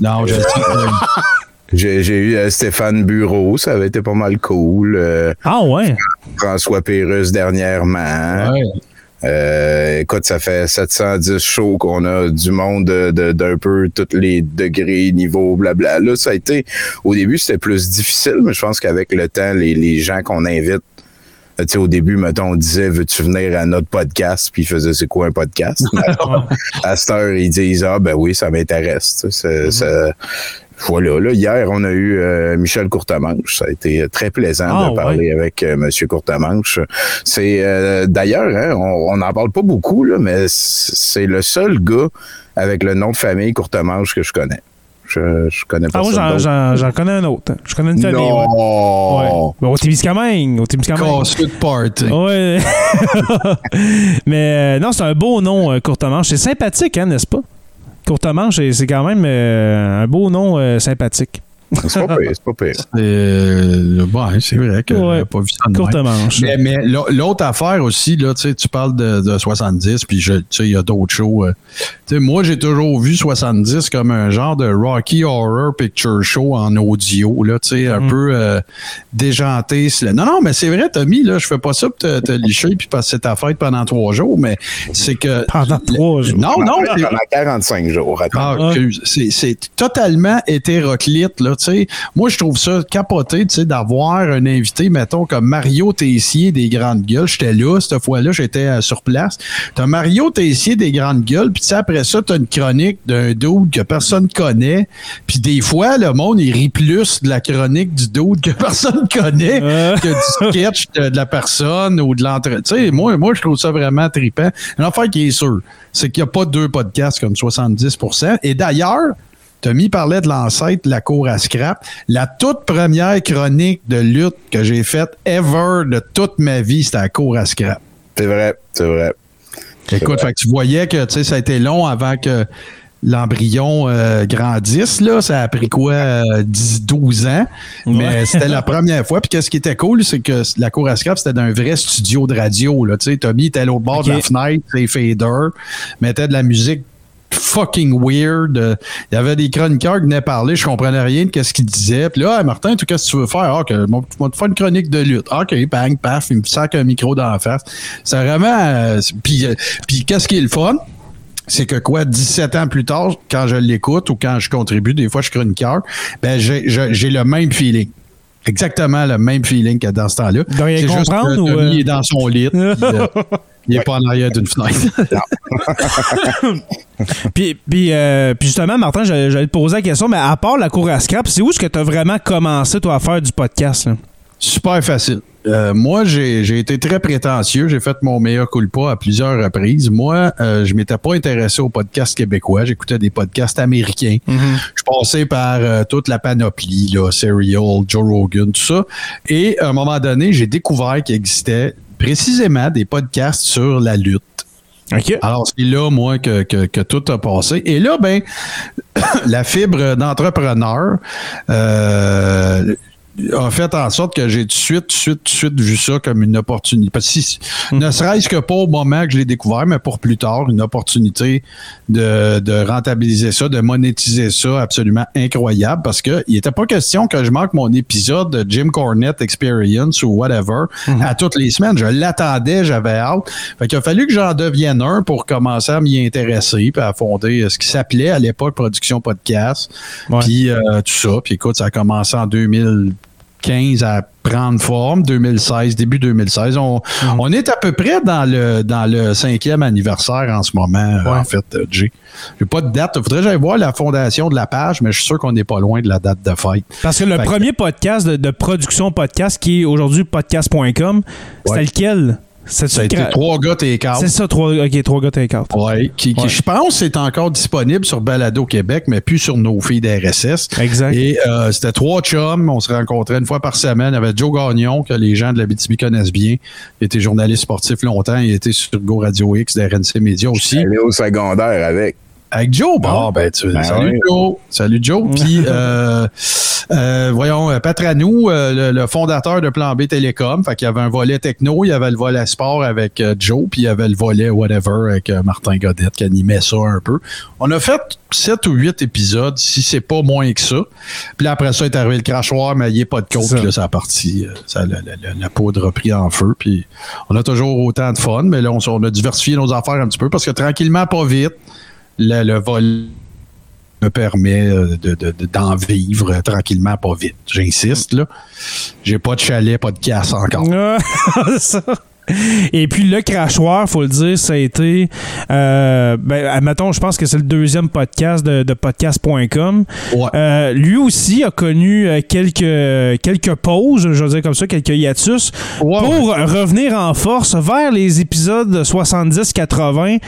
Non, je sais J'ai eu euh, Stéphane Bureau, ça avait été pas mal cool. Euh, ah ouais? François Pérus dernièrement. Ouais. Euh, écoute, ça fait 710 shows qu'on a du monde d'un peu tous les degrés, niveaux, blabla. Là, ça a été, au début, c'était plus difficile, mais je pense qu'avec le temps, les, les gens qu'on invite, sais, au début, mettons, on disait, veux-tu venir à notre podcast? Puis ils faisaient, c'est quoi un podcast? à cette heure, ils disent, ah, ben oui, ça m'intéresse. Mm-hmm. Voilà, là, hier, on a eu euh, Michel Courtemanche. Ça a été très plaisant de ah, parler avec euh, Monsieur Courtemanche. C'est euh, d'ailleurs, hein, on n'en parle pas beaucoup, là, mais c'est le seul gars avec le nom de famille Courtemanche que je connais. Je, je connais pas ah, moi, j'en connais un autre. Je connais une famille. Non. Ouais. ouais. Ben, au Témiscamingue. Au Témiscamingue. party. Ouais. Mais non, c'est un beau nom, Courtemanche. C'est sympathique, hein, n'est-ce pas? Courte manche, c'est quand même euh, un beau nom euh, sympathique. C'est pas pire, c'est pas pire. Euh, bon, c'est vrai que ouais, pas vu ça Courte manche. Mais, mais l'autre affaire aussi, là, tu parles de, de 70, puis il y a d'autres shows. Euh, moi, j'ai toujours vu 70 comme un genre de Rocky Horror Picture Show en audio, là, un mm. peu euh, déjanté. Non, non, mais c'est vrai, Tommy, là, je fais pas ça pour te, te licher puis passer ta fête pendant trois jours, mais c'est que. Pendant trois jours. Non, non. Pendant 45 jours. Ah, c'est totalement hétéroclite, là moi, je trouve ça capoté, d'avoir un invité, mettons, comme Mario Tessier des Grandes Gueules. J'étais là, cette fois-là, j'étais euh, sur place. T'as Mario Tessier des Grandes Gueules, puis après ça, t'as une chronique d'un dude que personne connaît. Puis des fois, le monde, il rit plus de la chronique du dude que personne connaît que du sketch de, la personne ou de l'entrée. Tu sais, moi, moi, je trouve ça vraiment trippant. Une affaire qui est sûre, c'est qu'il n'y a pas deux podcasts comme 70% Et d'ailleurs, Tommy parlait de l'ancêtre de la cour à scrap. La toute première chronique de lutte que j'ai faite ever de toute ma vie, c'était la cour à scrap. C'est vrai, c'est vrai. Écoute, tu voyais que ça a été long avant que l'embryon euh, grandisse. Là. Ça a pris quoi, euh, 10, 12 ans? Mais c'était la première fois. Puis qu'est-ce qui était cool, c'est que la cour à scrap, c'était d'un vrai studio de radio. Là. Tu sais, Tommy était à l'autre bord de la fenêtre, ses faders, mettait de la musique fucking weird. Euh, Il y avait des chroniqueurs qui venaient parler, je comprenais rien de ce qu'ils disaient. Puis là, Ah, Martin, tu qu'est-ce que tu veux faire? Ah, que, moi, tu vas te faire une chronique de lutte. Ah, OK, bang, paf, il me sac un micro dans la face. C'est vraiment... euh, puis, euh, puis qu'est-ce qui est le fun? c'est que quoi, 17 ans plus tard, quand je l'écoute ou quand je contribue, des fois je suis chroniqueur, ben j'ai le même feeling. Exactement le même feeling que dans ce temps-là. C'est juste comprendre que ou, euh? est dans son lit. puis, euh, il n'est pas en arrière d'une fenêtre. Puis, puis, euh, puis justement, Martin, j'allais te poser la question, mais à part la cour à scrap, c'est où est-ce que tu as vraiment commencé, toi, à faire du podcast? là? Super facile. Euh, moi, j'ai été très prétentieux. J'ai fait mon meilleur culpa à plusieurs reprises. Moi, euh, je m'étais pas intéressé aux podcasts québécois. J'écoutais des podcasts américains. Je passais par euh, toute la panoplie, là, Serial, Joe Rogan, tout ça. Et à un moment donné, j'ai découvert qu'il existait précisément des podcasts sur la lutte. Alors, c'est là, moi, que, que, que tout a passé. Et là, ben, la fibre d'entrepreneur euh, a fait en sorte que j'ai tout de suite, tout de suite, tout de suite vu ça comme une opportunité. Parce que si- ne serait-ce que pas au moment que je l'ai découvert, mais pour plus tard, une opportunité de, de rentabiliser ça, de monétiser ça absolument incroyable parce que il n'était pas question que je manque mon épisode de Jim Cornette Experience ou whatever à toutes les semaines. Je l'attendais, j'avais hâte. Fait qu'il a fallu que j'en devienne un pour commencer à m'y intéresser puis à fonder euh, ce qui s'appelait à l'époque Production Podcast. Puis euh, tout ça. Puis écoute, ça a commencé en 2015 à prendre forme, 2016, début 2016. On, Mhm. on est à peu près dans le dans le cinquième anniversaire en ce moment, euh, Ouais. en fait, euh, Jay. J'ai pas de date. Faudrait que j'aille voir la fondation de la page, mais je suis sûr qu'on n'est pas loin de la date de fête. Parce que le Fait que- premier podcast de, de production podcast, qui est aujourd'hui podcast.com, c'était Ouais. lequel? C'est Ça a été trois gars et quatre. C'est ça, trois, ok, trois gars, t'es quatre. Ouais, qui, qui, Ouais. je pense est encore disponible sur Balado Québec, mais plus sur nos filles d'RSS. Exact. Et euh, c'était trois chums. On se rencontrait une fois par semaine. Il y avait Joe Gagnon, que les gens de la BTB connaissent bien. Il était journaliste sportif longtemps. Il était sur Go Radio X d'RNC Média aussi. Aller au secondaire avec. Avec Joe, bon, Ah. ben, tu, Ben salut oui. Joe. Salut Joe. Puis, euh, euh, voyons, euh, Patranou, euh, le, le fondateur de Plan B Télécom. Fait qu'il y avait un volet techno, il y avait le volet sport avec Joe, puis il y avait le volet whatever avec Martin Godette qui animait ça un peu. On a fait sept ou huit épisodes, si c'est pas moins que ça. Puis là, après ça, est arrivé le crachoir, mais il n'y a pas de côte. Puis là, ça a parti. Ça, la, la- poudre a pris en feu. Puis on a toujours autant de fun, mais là, on, a diversifié nos affaires un petit peu parce que tranquillement, pas vite, le, le vol me permet euh, de, de- d'en vivre tranquillement, pas vite. J'insiste, là. J'ai pas de chalet, pas de casse encore. Ça. Et puis le crachoir, faut le dire, ça a été, euh, ben, admettons, je pense que c'est le deuxième podcast de, de podcast.com. Ouais. Euh, lui aussi a connu quelques, quelques pauses, je veux dire comme ça, quelques hiatus, Ouais, pour revenir en force vers les épisodes 70-80.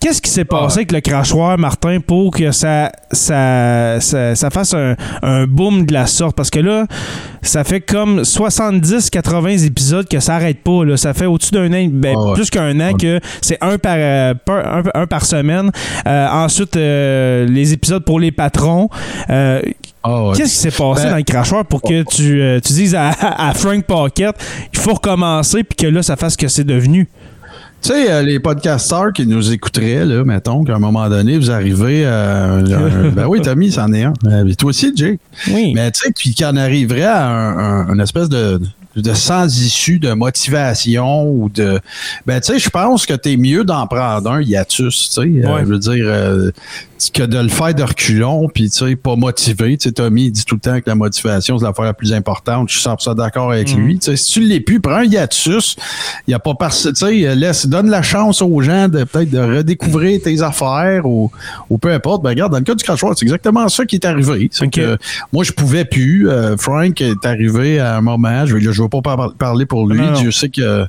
Qu'est-ce qui s'est passé avec le crachoir, Martin, pour que ça, ça, ça, ça fasse un, un boom de la sorte? Parce que là, ça fait comme 70-80 épisodes que ça arrête pas. Là. Ça fait au-dessus d'un an, ben, Ah ouais. plus qu'un an, que c'est un par, euh, par- un, un par semaine. Euh, ensuite, euh, les épisodes pour les patrons. Ah ouais. Qu'est-ce qui s'est passé Ben- dans le crachoir pour que tu, tu dises à, à Frank Pocket, il faut recommencer, puis que là, ça fasse ce que c'est devenu? Tu sais, euh, les podcasteurs qui nous écouteraient, là, mettons, qu'à un moment donné, vous arrivez à. un- un- ben oui, Tommy, c'en est un. Euh, toi aussi, Jay. Oui. Mais tu sais, qui en arriverait à un, un- une espèce de, de sans issue de motivation ou de. Ben, tu sais, je pense que t'es mieux d'en prendre un hiatus, tu sais. Euh, je veux dire, euh, que de le faire de reculons, puis tu sais, pas motivé. Tu sais, Tommy, il dit tout le temps que la motivation, c'est l'affaire la plus importante. Je suis 100% d'accord avec Mhm. lui. Tu sais, si tu l'es plus, prends un hiatus. Il y a pas parce, tu sais, laisse, donne la chance aux gens de peut-être de redécouvrir tes affaires ou, ou peu importe. Ben, regarde, dans le cas du crachoir, c'est exactement ça qui est arrivé. C'est que moi, je pouvais plus. Euh, Frank est arrivé à un moment. Je vais, je vais pas par- parler pour lui. Non, non. Dieu sait que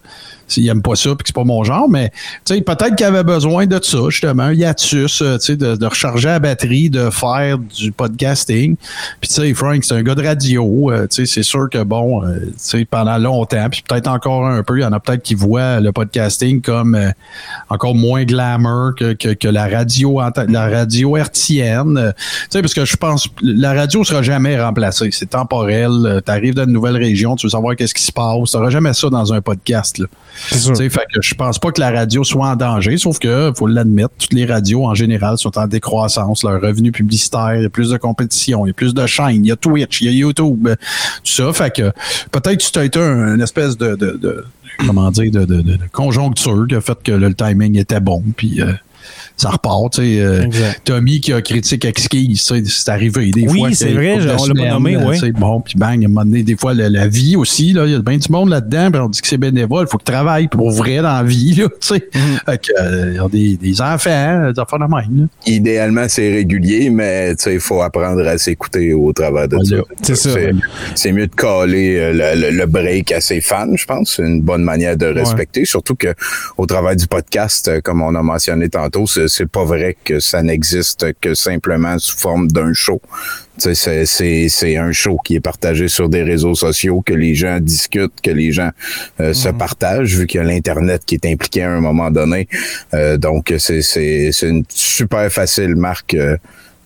il aime pas ça puis que c'est pas mon genre, mais peut-être qu'il avait besoin de ça, justement, hiatus, euh, de, de recharger la batterie, de faire du podcasting. Puis tu sais, Frank, c'est un gars de radio, euh, tu sais, c'est sûr que bon, euh, tu sais, pendant longtemps, puis peut-être encore un peu, il y en a peut-être qui voient le podcasting comme encore moins glamour que, que, la radio la radio hertzienne. Euh, tu sais, parce que je pense la radio sera jamais remplacée. C'est temporel. Tu arrives dans une nouvelle région, tu veux savoir qu'est-ce qui se passe. Tu n'auras jamais ça dans un podcast. Là. Fait que je pense pas que la radio soit en danger, sauf que, faut l'admettre, toutes les radios en général sont en décroissance. Leur revenu publicitaire, il y a plus de compétition, il y a plus de chaînes, il y a Twitch, il y a YouTube, euh, tout ça. Fait que peut-être que tu as été un- une espèce de, de, de- comment dire, de- de conjoncture qui a fait que le, timing était bon, puis euh, ça repart. Tu sais, euh. Tommy qui a critique exquise, tu sais, c'est arrivé des Oui, fois. c'est qu'il y a vrai, on l'a pas nommé, euh, ouais. tu sais, Bon, puis bang, à un moment donné, des fois, la, la vie aussi, là, il y a bien du monde là-dedans, puis on dit que c'est bénévole, il faut que tu travailles pour vrai dans la vie, là, tu sais. Mm-hmm. Fait que, euh, ils ont des, des enfants, des enfants de même, là. Idéalement, c'est régulier, mais tu sais, il faut apprendre à s'écouter au travers de Voilà. ça. C'est ça. C'est mieux de caler euh, le, le- le break à ses fans, je pense. C'est une bonne manière de respecter. Surtout que au travers du podcast, euh, comme on a mentionné tantôt, c'est c'est pas vrai que ça n'existe que simplement sous forme d'un show. C'est c'est- c'est un show qui est partagé sur des réseaux sociaux, que les gens discutent, que les gens euh, se partagent, vu qu'il y a l'Internet qui est impliqué à un moment donné. Euh, donc, c'est une super facile marque euh,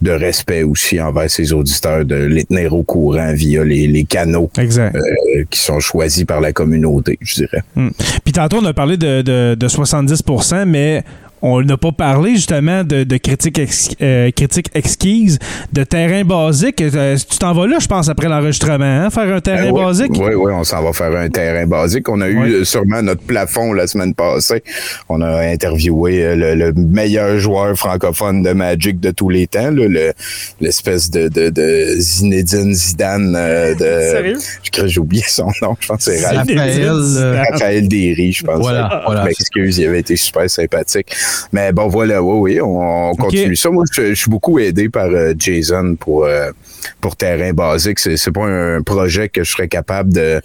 de respect aussi envers ses auditeurs, de les tenir au courant via les, les canaux Exact. euh, qui sont choisis par la communauté, je dirais. Puis tantôt, on a parlé de, de, de 70% mais on n'a pas parlé justement de, de critiques ex- euh, critiques exquises, de terrain basique. Euh, tu t'en vas là, je pense, après l'enregistrement, hein, faire un terrain oui, basique? Oui, oui, on s'en va faire un terrain basique. On a eu euh, sûrement notre plafond la semaine passée. On a interviewé euh, le, le meilleur joueur francophone de Magic de tous les temps, là, le- l'espèce de, de, de Zinedine Zidane. euh, de, Sérieux? Je crois que j'ai oublié son nom. Je pense que c'est Raphaël, Raphaël, Raphaël Derry, je pense. Voilà, voilà. Je m'excuse, il avait été super sympathique. Mais bon, voilà, oui, oui, on, on continue ça. Moi, je, je suis beaucoup aidé par euh, Jason pour, euh, pour Terrain Basique. C'est, c'est pas un projet que je serais capable de,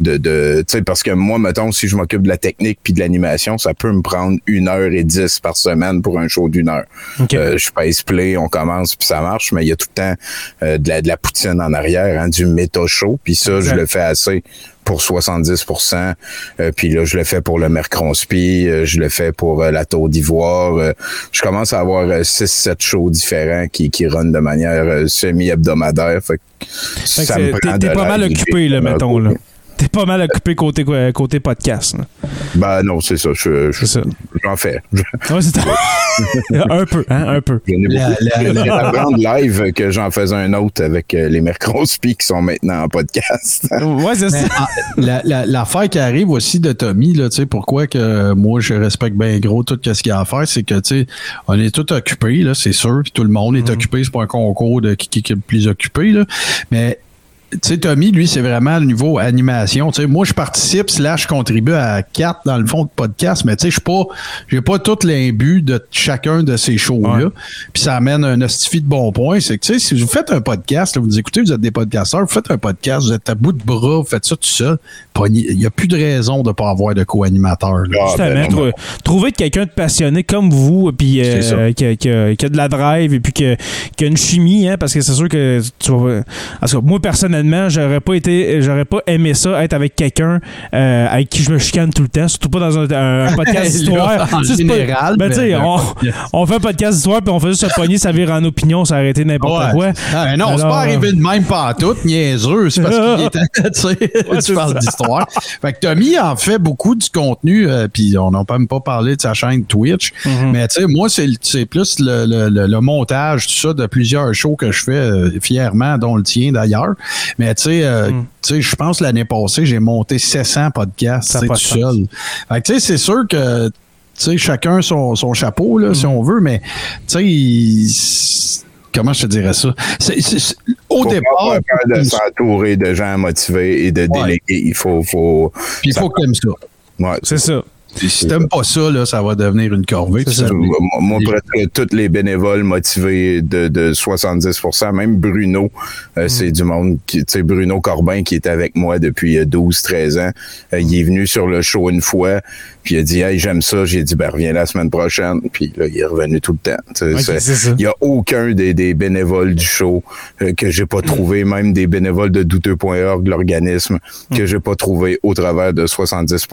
de, de tu sais, parce que moi, mettons, si je m'occupe de la technique puis de l'animation, ça peut me prendre une heure et dix par semaine pour un show d'une heure. OK. Euh, je pèse play, on commence puis ça marche, mais il y a tout le temps euh, de, la, de la poutine en arrière, hein, du méta show. Puis ça, Exact. je le fais assez pour 70% euh, Puis là, je le fais pour le Mercronspi, euh, je le fais pour euh, la Tour d'Ivoire. euh, je commence à avoir 6-7 shows différents qui, qui run de manière euh, semi-hebdomadaire. Fait que Fait que ça me prend t'es- t'es pas mal occupé, là, Euh, mettons, là. T'es pas mal occupé côté, côté podcast. là. Ben non, c'est ça. Je, je- C'est ça. j'en fais. Je, Ouais, c'est un peu, hein, un peu. j'en ai La- beaucoup. la- apprendre live que j'en faisais un autre avec euh, les Mercronspi qui sont maintenant en podcast. Ouais, c'est ça. Ah, la- la- L'affaire qui arrive aussi de Tommy, là, tu sais, pourquoi que moi je respecte bien gros tout ce qu'il y a à faire, c'est que tu sais, on est tout occupé, là, c'est sûr, puis tout le monde est occupé, c'est pas un concours de qui, qui, qui est le plus occupé, là. Mais tu sais, Tommy, lui, c'est vraiment le niveau animation. Tu sais, moi, je participe slash contribue à quatre dans le fond de podcast, mais tu sais, je suis pas, j'ai pas tout l'imbu de chacun de ces shows-là. Ouais. Puis ça amène un hostifie de bons points. C'est que, tu sais, si vous faites un podcast, là, vous nous écoutez, vous êtes des podcasteurs, vous faites un podcast, vous êtes à bout de bras, vous faites ça tout seul. Il n'y a plus de raison de pas avoir de co-animateur. Ah, Justement, ben, trou- trouver quelqu'un de passionné comme vous, puis euh, qui, a, qui a- qui a de la drive et puis qui a, qui a une chimie, hein, parce que c'est sûr que tu vas. En tout cas, moi personnellement, j'aurais pas été, j'aurais pas aimé ça être avec quelqu'un euh, avec qui je me chicane tout le temps, surtout pas dans un, un podcast d'histoire. en pas- général, ben, mais- on, on fait un podcast d'histoire puis on fait juste se pogner, ça vire en opinion, été n'importe Ouais. quoi. Ah, non, c'est Alors, pas arrivé de même pas tout, niaiseux. C'est parce qu'il tu sais, tu parles d'histoire. Fait que Tommy en fait beaucoup du contenu, euh, puis on n'a même pas parlé de sa chaîne Twitch. Mhm. Mais tu sais, moi, c'est c'est plus le, le- le- le montage, tout ça, de plusieurs shows que je fais euh, fièrement, dont le tien d'ailleurs. Mais tu sais, euh, tu sais, je pense l'année passée, j'ai monté 700 podcasts, tu tout seul. Fait que tu sais, c'est sûr que tu sais, chacun son, son chapeau, là, si Mhm. on veut, mais tu sais, comment je te dirais ça? C'est- c'est- c'est- au faut départ, de s'entourer de gens motivés et de Ouais. déléguer. Il faut, faut, puis il faut que t'aimes ça. ouais, C'est ça. Si t'aimes pas ça, là, ça va devenir une corvée. Ça. Moi, moi, presque tous les bénévoles motivés de, de 70 même Bruno, euh, Mm. c'est du monde qui, tu sais, Bruno Corbin qui est avec moi depuis euh, 12, 13 ans. Euh, il est venu sur le show une fois, puis il a dit, hey, j'aime ça. J'ai dit, ben, reviens la semaine prochaine. Puis là, il est revenu tout le temps. Ça. il y a aucun des, des bénévoles du show euh, que j'ai pas trouvé, même des bénévoles de douteux.org, l'organisme, que j'ai pas trouvé au travers de 70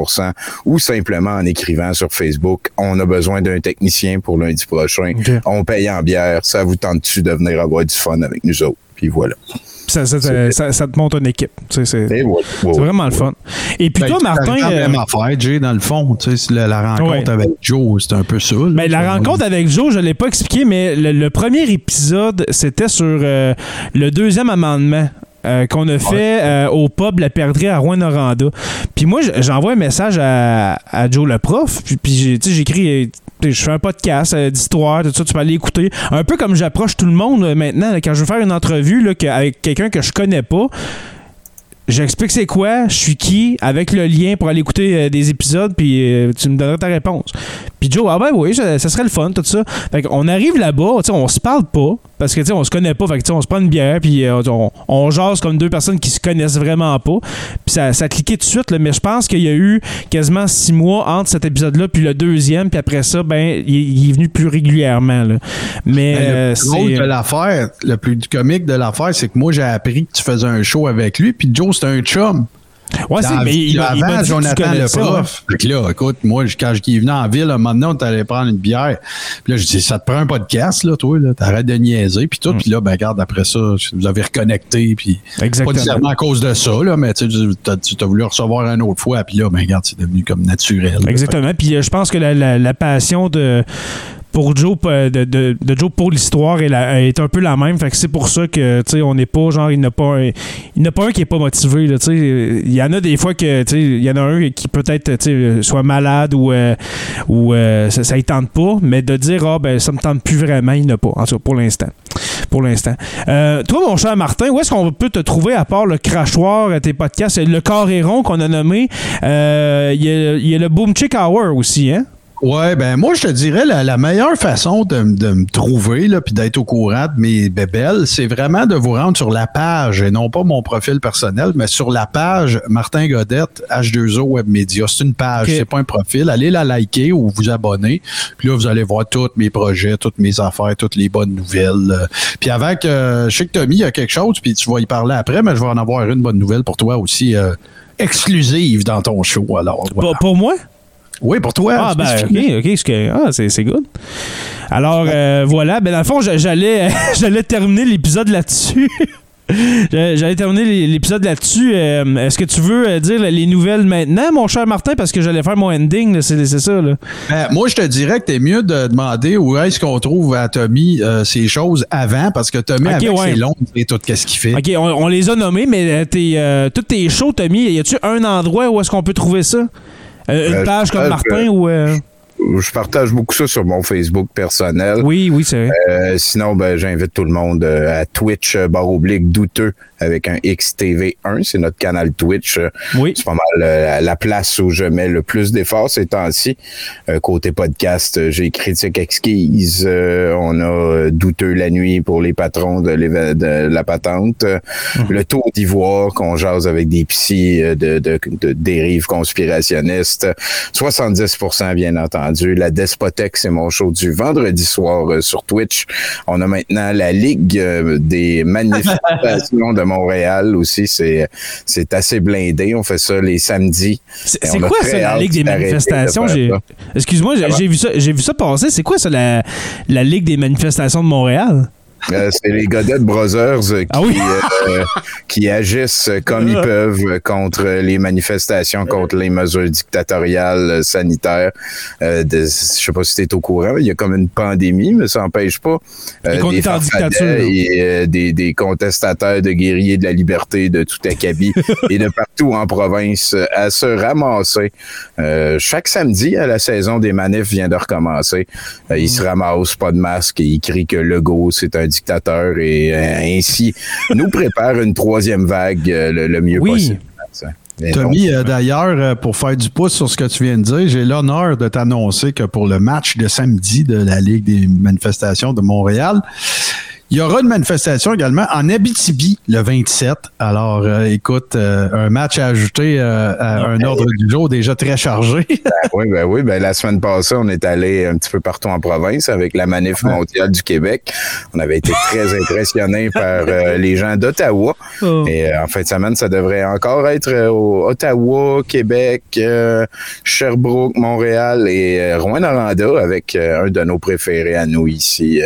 ou simplement en écrivant sur Facebook, on a besoin d'un technicien pour lundi prochain. On paye en bière. Ça vous tente-tu de venir avoir du fun avec nous autres? Puis voilà. Ça, ça, ça, ça- ça te monte une équipe. Tu sais, C'est c'est vraiment le fun. Et puis Ben, toi, c'est Martin. la euh, même affaire, Jay, dans le fond. Tu sais, c'est la, la rencontre Ouais. avec Joe, c'est un peu ça. là. Ben, la rencontre avec Joe, je ne l'ai pas expliqué, mais le, le premier épisode, c'était sur euh, le deuxième amendement. Euh, qu'on a fait euh, au pub La Perdrix à Rouen-Noranda. Puis moi, j'envoie un message à, à Joe le prof, puis, puis j'ai- tu sais, j'écris, euh, je fais un podcast d'histoire, tout ça, tu peux aller écouter. Un peu comme j'approche tout le monde maintenant, quand je veux faire une entrevue là, avec quelqu'un que je connais pas, J'explique c'est quoi, je suis qui, avec le lien pour aller écouter euh, des épisodes, puis euh, tu me donneras ta réponse. Puis Joe, ah ben oui, ça, ça serait le fun, tout ça. Fait qu'on arrive là-bas, tu sais, on se parle pas, parce que tu sais, on se connaît pas, fait que tu sais, on se prend une bière, puis euh, on, on jase comme deux personnes qui se connaissent vraiment pas. Puis ça, ça a cliqué tout de suite, là, mais je pense qu'il y a eu quasiment six mois entre cet épisode-là, puis le deuxième, puis après ça, ben, il, il est venu plus régulièrement. Là. Mais Ben, le plus drôle de l'affaire, le plus comique de l'affaire, c'est que moi, j'ai appris que tu faisais un show avec lui, puis Joe, c'était un chum. Ouais, c'est, mais il, m'a- il m'a avant dit que Jonathan le connaissais, ouais. prof. Fait que là, écoute, moi, je- quand je suis venu en ville, un moment donné, on t'allait prendre une bière. Puis là, je dis, ça te prend un podcast, là, toi, là. T'arrêtes de niaiser, puis tout. Mm. Puis là, ben, regarde, après ça, vous avez reconnecté, puis pas Exactement. nécessairement à cause de ça, là, mais tu as voulu recevoir une autre fois, puis là, ben, regarde, c'est devenu comme naturel. Exactement. Puis euh, je pense que la, la- la passion de pour Joe euh, de, de- de Joe pour l'histoire est, est un peu la même. Fait que c'est pour ça que tu sais on n'est pas genre il n'y en a pas un, il n'y en a pas un qui est pas motivé. là. Il y en a des fois que tu il y en a un qui peut-être sais, soit malade ou euh, ou euh, ça, ça y tente pas, mais de dire ah ben ça me tente plus vraiment, il n'y en a pas. En tout cas pour l'instant. Pour l'instant. Euh, toi, mon cher Martin, où est-ce qu'on peut te trouver à part le crachoir, euh, tes podcasts, le Coréron qu'on a nommé? Euh, Il y, y a le Boom Chick Hour aussi, hein? Ouais, ben moi, je te dirais la, la meilleure façon de, me trouver là, puis d'être au courant de mes bébelles, c'est vraiment de vous rendre sur la page, et non pas mon profil personnel, mais sur la page Martin Godette, H2O Web Media. C'est une page, c'est pas un profil. Allez la liker ou vous abonner. Puis là, vous allez voir tous mes projets, toutes mes affaires, toutes les bonnes nouvelles. Euh, Puis avec, euh, je sais que Tommy, il y a quelque chose, puis tu vas y parler après, mais je vais en avoir une bonne nouvelle pour toi aussi. euh, exclusive dans ton show alors voilà. Pour, pour moi? Oui pour toi Ah, ben, ok, ok, ah, c'est, c'est good. Alors, euh, voilà. Ben, dans le fond, j'a- j'allais, j'allais terminer l'épisode là-dessus. J'allais terminer l'é- l'épisode là-dessus. Euh, est-ce que tu veux euh, dire les nouvelles maintenant, mon cher Martin? Parce que j'allais faire mon ending, c'est, c'est ça. Là. Ben, moi, je te dirais que t'es mieux de demander où est-ce qu'on trouve à Tommy euh, ces choses avant, parce que Tommy, Ok, avec ouais. ses longues et tout, qu'est-ce qu'il fait? OK, on, on les a nommés, mais tes, euh, tous tes shows, Tommy, y a-tu un endroit où est-ce qu'on peut trouver ça? Euh, une Euh, page comme Martin ou... Je partage beaucoup ça sur mon Facebook personnel. Oui, oui, c'est vrai. Euh, sinon, ben, j'invite tout le monde euh, à Twitch euh, barre oblique douteux avec un XTV1. C'est notre canal Twitch. Oui. C'est pas mal euh, la- la place où je mets le plus d'efforts ces temps-ci. Euh, côté podcast, j'ai Critique Exquise. euh, on a Douteux la nuit pour les patrons de, de la patente. Euh, Le tour d'ivoire qu'on jase avec des psys de, de, de dérives conspirationnistes. 70% bien entendu. La Despothèque, c'est mon show du vendredi soir euh, sur Twitch. On a maintenant la Ligue euh, des manifestations de Montréal aussi. C'est c'est assez blindé. On fait ça les samedis. C'est quoi ça, la Ligue des de manifestations? J'ai-. Excuse-moi, j'ai- j'ai vu ça, j'ai vu ça passer. C'est quoi ça, la, la Ligue des manifestations de Montréal? Euh, c'est les Godet Brothers euh, qui, Ah oui? euh, qui agissent comme ils peuvent contre les manifestations, contre les mesures dictatoriales sanitaires. Euh, de, je sais pas si tu es au courant, il y a comme une pandémie, mais ça n'empêche pas des et des, des contestataires de guerriers de la liberté de tout acabit et de partout en province à se ramasser. Chaque samedi, à la saison des manifs vient de recommencer. Ils se Mm. ramassent, pas de masque, et ils crient que Legault, c'est un dictateur et euh, ainsi nous prépare une troisième vague euh, le, le mieux Oui. possible. Ça. Mais Tommy, euh, d'ailleurs, euh, pour faire du pouce sur ce que tu viens de dire, j'ai l'honneur de t'annoncer que pour le match de samedi de la Ligue des manifestations de Montréal, il y aura une manifestation également en Abitibi le 27. Alors, euh, écoute, euh, un match à ajouter euh, à un ordre du jour déjà très chargé. oui, ben oui, ben la semaine passée, on est allé un petit peu partout en province avec la manif mondiale du Québec. On avait été très impressionnés par les gens d'Ottawa. Oh. Et en fin de semaine, ça devrait encore être au Ottawa, Québec, Sherbrooke, Montréal et Rouen-Noranda avec un de nos préférés à nous ici,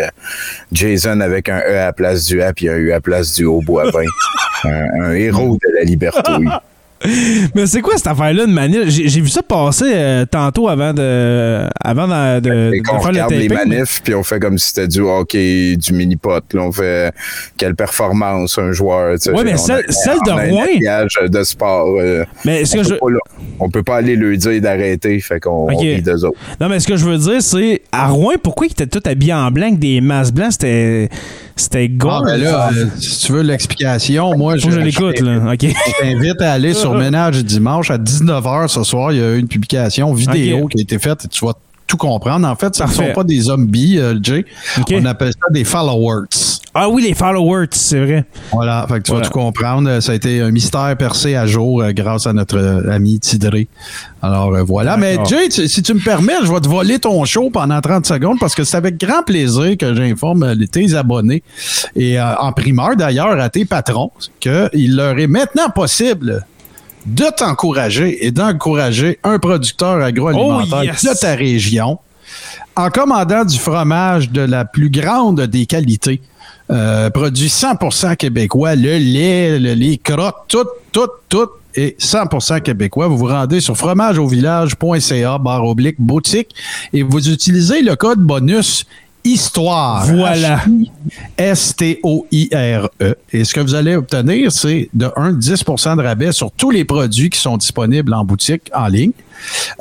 Jason avec un E à la place du A puis un U à la place du Haut-Boivin. un, un héros de la liberté. Mais c'est quoi cette affaire-là de manif? J'ai vu ça passer euh, tantôt avant de, avant de, de qu'on faire le regarde les manifs, puis on fait comme si c'était du hockey, du mini-pot. Là, on fait quelle performance un joueur. Ouais, mais On celle- a- celle de on un Rouen. de sport. euh, Mais ce on, que je, peut pas, là, on peut pas aller lui dire d'arrêter, fait qu'on Ok. on rit d'eux autres. non, mais ce que je veux dire, c'est à Rouen, pourquoi ils étaient tous habillés en blanc avec des masques blancs? C'était, c'était Ah, gore. ben là, euh, si tu veux l'explication, moi, je l'écoute, là. OK. Je t'invite à aller sur Ménage dimanche à 19h ce soir. Il y a eu une publication vidéo qui a été faite et tu vas tout comprendre. En fait, ce ne sont pas des zombies, euh, Jay. Ok. On appelle ça des followers. Ah oui, les followers, c'est vrai. Voilà, fait que tu Voilà. vas tout comprendre. Ça a été un mystère percé à jour euh, grâce à notre euh, ami Tidré. Alors euh, voilà. Mais. Jay, tu- si tu me permets, je vais te voler ton show pendant 30 secondes parce que c'est avec grand plaisir que j'informe tes abonnés et euh, en primeur d'ailleurs à tes patrons qu'il leur est maintenant possible de t'encourager et d'encourager un producteur agroalimentaire Oh, yes. de ta région en commandant du fromage de la plus grande des qualités. Euh, produit 100% québécois, le lait, le- les crottes, tout, tout, tout est 100% québécois. Vous vous rendez sur fromageauvillage.ca barre oblique boutique et vous utilisez le code bonus histoire. Voilà. S-T-O-I-R-E. Et ce que vous allez obtenir, c'est de 1 10% de rabais sur tous les produits qui sont disponibles en boutique en ligne.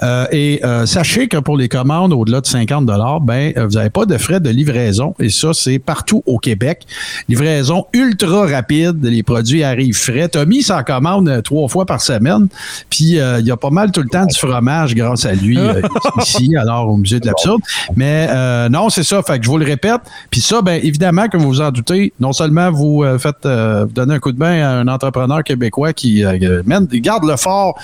Euh, et euh, sachez que pour les commandes au-delà de 50 ben, euh, vous n'avez pas de frais de livraison. Et ça, c'est partout au Québec. Livraison ultra rapide. Les produits arrivent frais. Tommy s'en commande trois fois par semaine. Puis, euh, il y a pas mal tout le temps du fromage grâce à lui ici, alors au Musée de l'Absurde. Mais non, c'est ça. Fait que je vous le répète. Puis ça, ben évidemment, que vous vous en doutez, non seulement vous faites vous donnez un coup de main à un entrepreneur québécois qui mène, garde le fort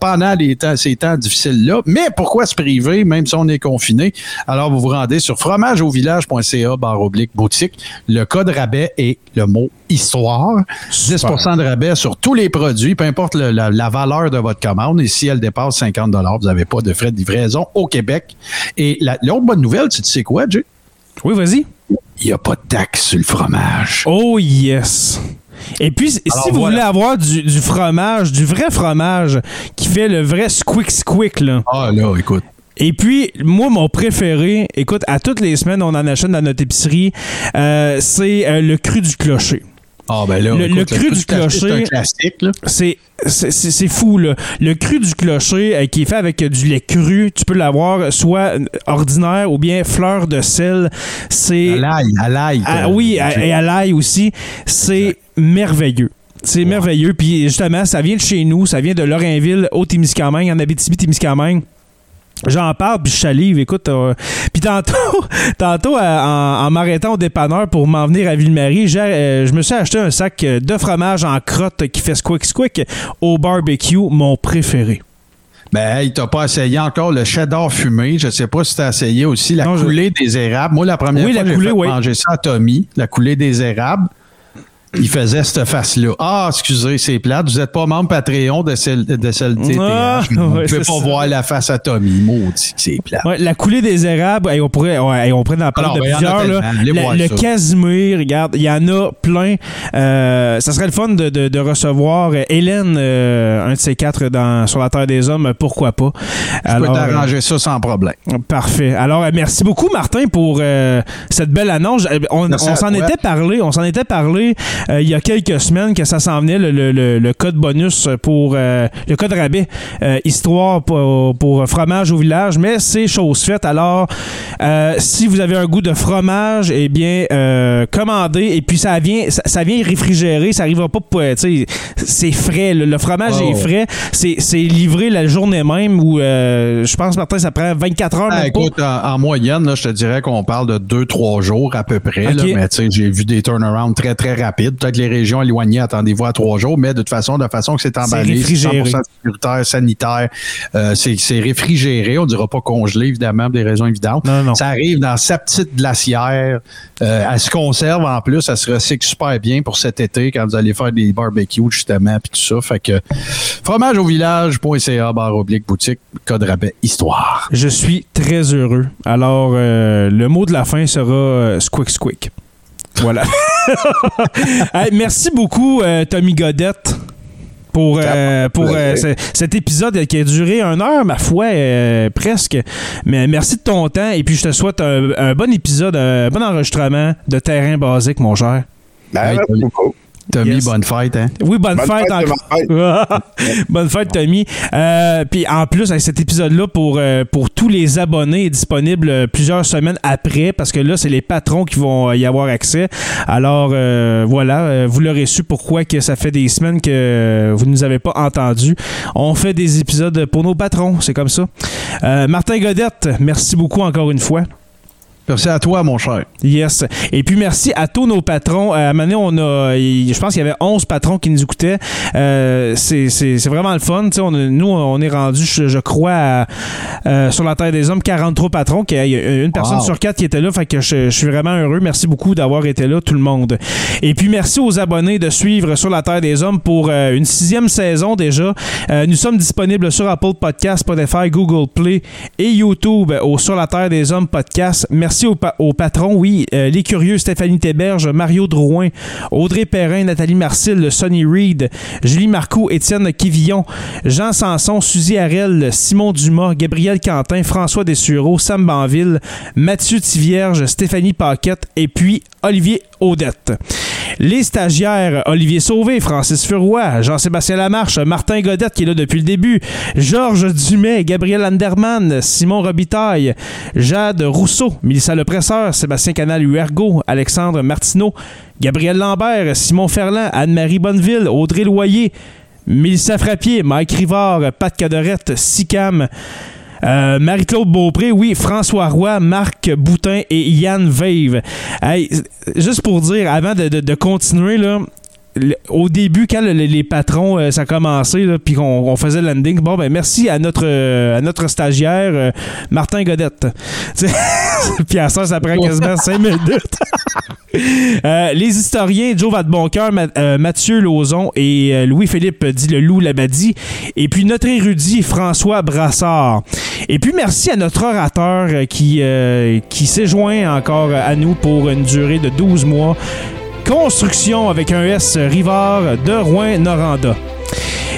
pendant les temps, ces temps difficiles-là, mais pourquoi se priver, même si on est confiné? Alors, vous vous rendez sur fromageauvillage.ca barre oblique boutique. Le code rabais est le mot histoire. 10% de rabais sur tous les produits, peu importe le- la, la valeur de votre commande. Et si elle dépasse 50 vous n'avez pas de frais de livraison au Québec. Et la- l'autre bonne nouvelle, tu sais quoi, Jay? Oui, vas-y. Il n'y a pas de taxe sur le fromage. Oh yes. Et puis, si Alors, vous voilà. voulez avoir du, du fromage, du vrai fromage qui fait le vrai squick squick, là. Ah là, écoute. Et puis, moi, mon préféré, écoute, à toutes les semaines, on en achète dans notre épicerie, euh, c'est euh, le cru du clocher. Ah ben là, Le- le écoute, cru du café, C'est un clocher. classique, là. C'est c'est- fou, là. Le cru du clocher euh, qui est fait avec euh, du lait cru, tu peux l'avoir soit ordinaire ou bien fleur de sel. C'est. À l'ail, à l'ail. Ah, oui, à- et à l'ail aussi. C'est merveilleux. C'est merveilleux. Puis justement, ça vient de chez nous. Ça vient de Lorrainville, au Témiscamingue, en Abitibi-Témiscamingue. J'en parle, puis je salive, écoute. euh, puis tantôt, tantôt euh, en, en m'arrêtant au dépanneur pour m'en venir à Ville-Marie, euh, je me suis acheté un sac de fromage en crotte qui fait squick squick au barbecue, mon préféré. Ben, hey, t'as pas essayé encore le cheddar fumé. Je sais pas si t'as essayé aussi la Non, je- coulée des érables. Moi, la première Oui, fois, j'ai oui. manger ça à Tommy, la coulée des érables. Il faisait cette face-là. Ah, excusez, c'est plate. Vous n'êtes pas membre Patreon de celle de celle Ah, Vous ne ouais, c'est pas ça. voir la face à Tommy. Maudit, que c'est plate. Ouais, la coulée des érables, hey, on pourrait, ouais, on pourrait en parler Alors, de ben, plusieurs. là. Le, ça. Casimir, regarde, il y en a plein. Euh, ça serait le fun de, de- de recevoir euh, Hélène, euh, un de ces quatre dans, sur la Terre des Hommes, pourquoi pas. Je peux t'arranger ça sans problème. euh, parfait. Alors, euh, merci beaucoup, Martin, pour euh, cette belle annonce. On, s'en était parlé, on s'en était parlé il y a quelques semaines que ça s'en venait, le, le- le- le code bonus pour euh, le code rabais, euh, histoire pour, pour fromage au village, mais c'est chose faite. Alors, euh, si vous avez un goût de fromage, eh bien, euh, commandez et puis ça vient, ça, ça vient réfrigéré, ça arrivera pas, pour, euh, tu sais, c'est frais. Le, le fromage Oh. est frais, c'est c'est livré la journée même ou euh, je pense Martin, ça prend 24 heures. Ah, écoute, en, en moyenne, là, je te dirais qu'on parle de 2-3 jours à peu près. là, mais tu sais, j'ai vu des turnarounds très, très rapides. Peut-être les régions éloignées, attendez-vous à 3 jours, mais de toute façon, de façon que c'est emballé, c'est réfrigéré. 100% sécuritaire, sanitaire, euh, c'est réfrigéré. On ne dira pas congelé, évidemment, pour des raisons évidentes. Non, non. Ça arrive dans sa petite glacière. Euh, elle se conserve en plus. Elle se recycle super bien pour cet été quand vous allez faire des barbecues, justement, puis tout ça. Fait que fromage au village.ca, barre oblique, boutique, code rabais, histoire. Je suis très heureux. Alors, euh, le mot de la fin sera euh, squick squick. Voilà. Hey, merci beaucoup, euh, Tommy Godette. Pour, euh, pour euh, ce- cet épisode qui a duré une heure, ma foi, euh, presque. Mais merci de ton temps et puis je te souhaite un, un bon épisode, un bon enregistrement de terrain basique, mon cher. Ben, Hey, merci beaucoup. Tommy, Yes. bonne fête, hein? Oui, bonne, Bonne fête, fête, encore. bonne fête, Tommy. Euh, Puis en plus, avec cet épisode-là, pour, euh, pour tous les abonnés, est disponible euh, plusieurs semaines après, parce que là, c'est les patrons qui vont y avoir accès. Alors euh, voilà, vous l'aurez su pourquoi que ça fait des semaines que vous ne nous avez pas entendus. On fait des épisodes pour nos patrons, c'est comme ça. Euh, Martin Godette, merci beaucoup encore une fois. Merci à toi, mon cher. Yes. Et puis merci à tous nos patrons. Euh, à un moment donné, on a, je pense qu'il y avait 11 patrons qui nous écoutaient. Euh, c'est, vraiment le fun. On, nous, on est rendu, je, je crois, à, euh, sur la Terre des Hommes, 43 patrons. Il y a une personne Wow. sur quatre qui était là. Fait que je, je suis vraiment heureux. Merci beaucoup d'avoir été là, tout le monde. Et puis merci aux abonnés de suivre sur la Terre des Hommes pour euh, une sixième saison déjà. Nous sommes disponibles sur Apple Podcasts, Spotify, Google Play et YouTube au Sur la Terre des Hommes podcast. Merci aux, pa- aux patrons, oui, euh, les curieux Stéphanie Théberge, Mario Drouin, Audrey Perrin, Nathalie Marcil, Sonny Reed, Julie Marcoux, Étienne Quivillon, Jean Sanson, Suzy Harel, Simon Dumas, Gabriel Quentin, François Dessureau, Sam Banville, Mathieu Tivierge, Stéphanie Paquette et puis Olivier Audette. Les stagiaires, Olivier Sauvé, Francis Furoy, Jean-Sébastien Lamarche, Martin Godette qui est là depuis le début, Georges Dumais, Gabriel Anderman, Simon Robitaille, Jade Rousseau, Mélissa Lepresseur, Sébastien Canal Huergo, Alexandre Martineau, Gabriel Lambert, Simon Ferland, Anne-Marie Bonneville, Audrey Loyer, Mélissa Frappier, Mike Rivard, Pat Cadorette, Sicam, euh, Marie-Claude Beaupré, oui, François Roy, Marc Boutin et Yann Veive. Hey, juste pour dire, avant de, de- continuer, là, au début, quand le- les patrons, euh, ça a commencé, puis qu'on on faisait le landing, bon, ben merci à notre, euh, à notre stagiaire, euh, Martin Godette. Puis à ça, ça prend quasiment cinq minutes. Les historiens Joe Vadeboncoeur, Ma- Mathieu Lauzon et Louis-Philippe dit le loup Labadie. Et puis notre érudit François Brassard. Et puis merci à notre orateur qui, qui s'est joint encore à nous pour une durée de 12 mois. Construction avec un S Rivard de Rouen-Noranda.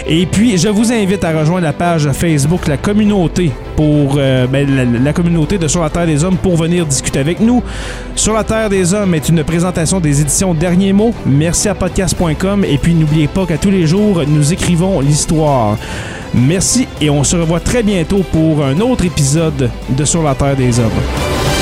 Et puis, je vous invite à rejoindre la page Facebook, la communauté, pour euh, ben, la, la communauté de Sur la Terre des Hommes pour venir discuter avec nous. Sur la Terre des Hommes est une présentation des éditions Derniers mots. Merci à podcast.com. Et puis, n'oubliez pas qu'à tous les jours, nous écrivons l'histoire. Merci et on se revoit très bientôt pour un autre épisode de Sur la Terre des Hommes.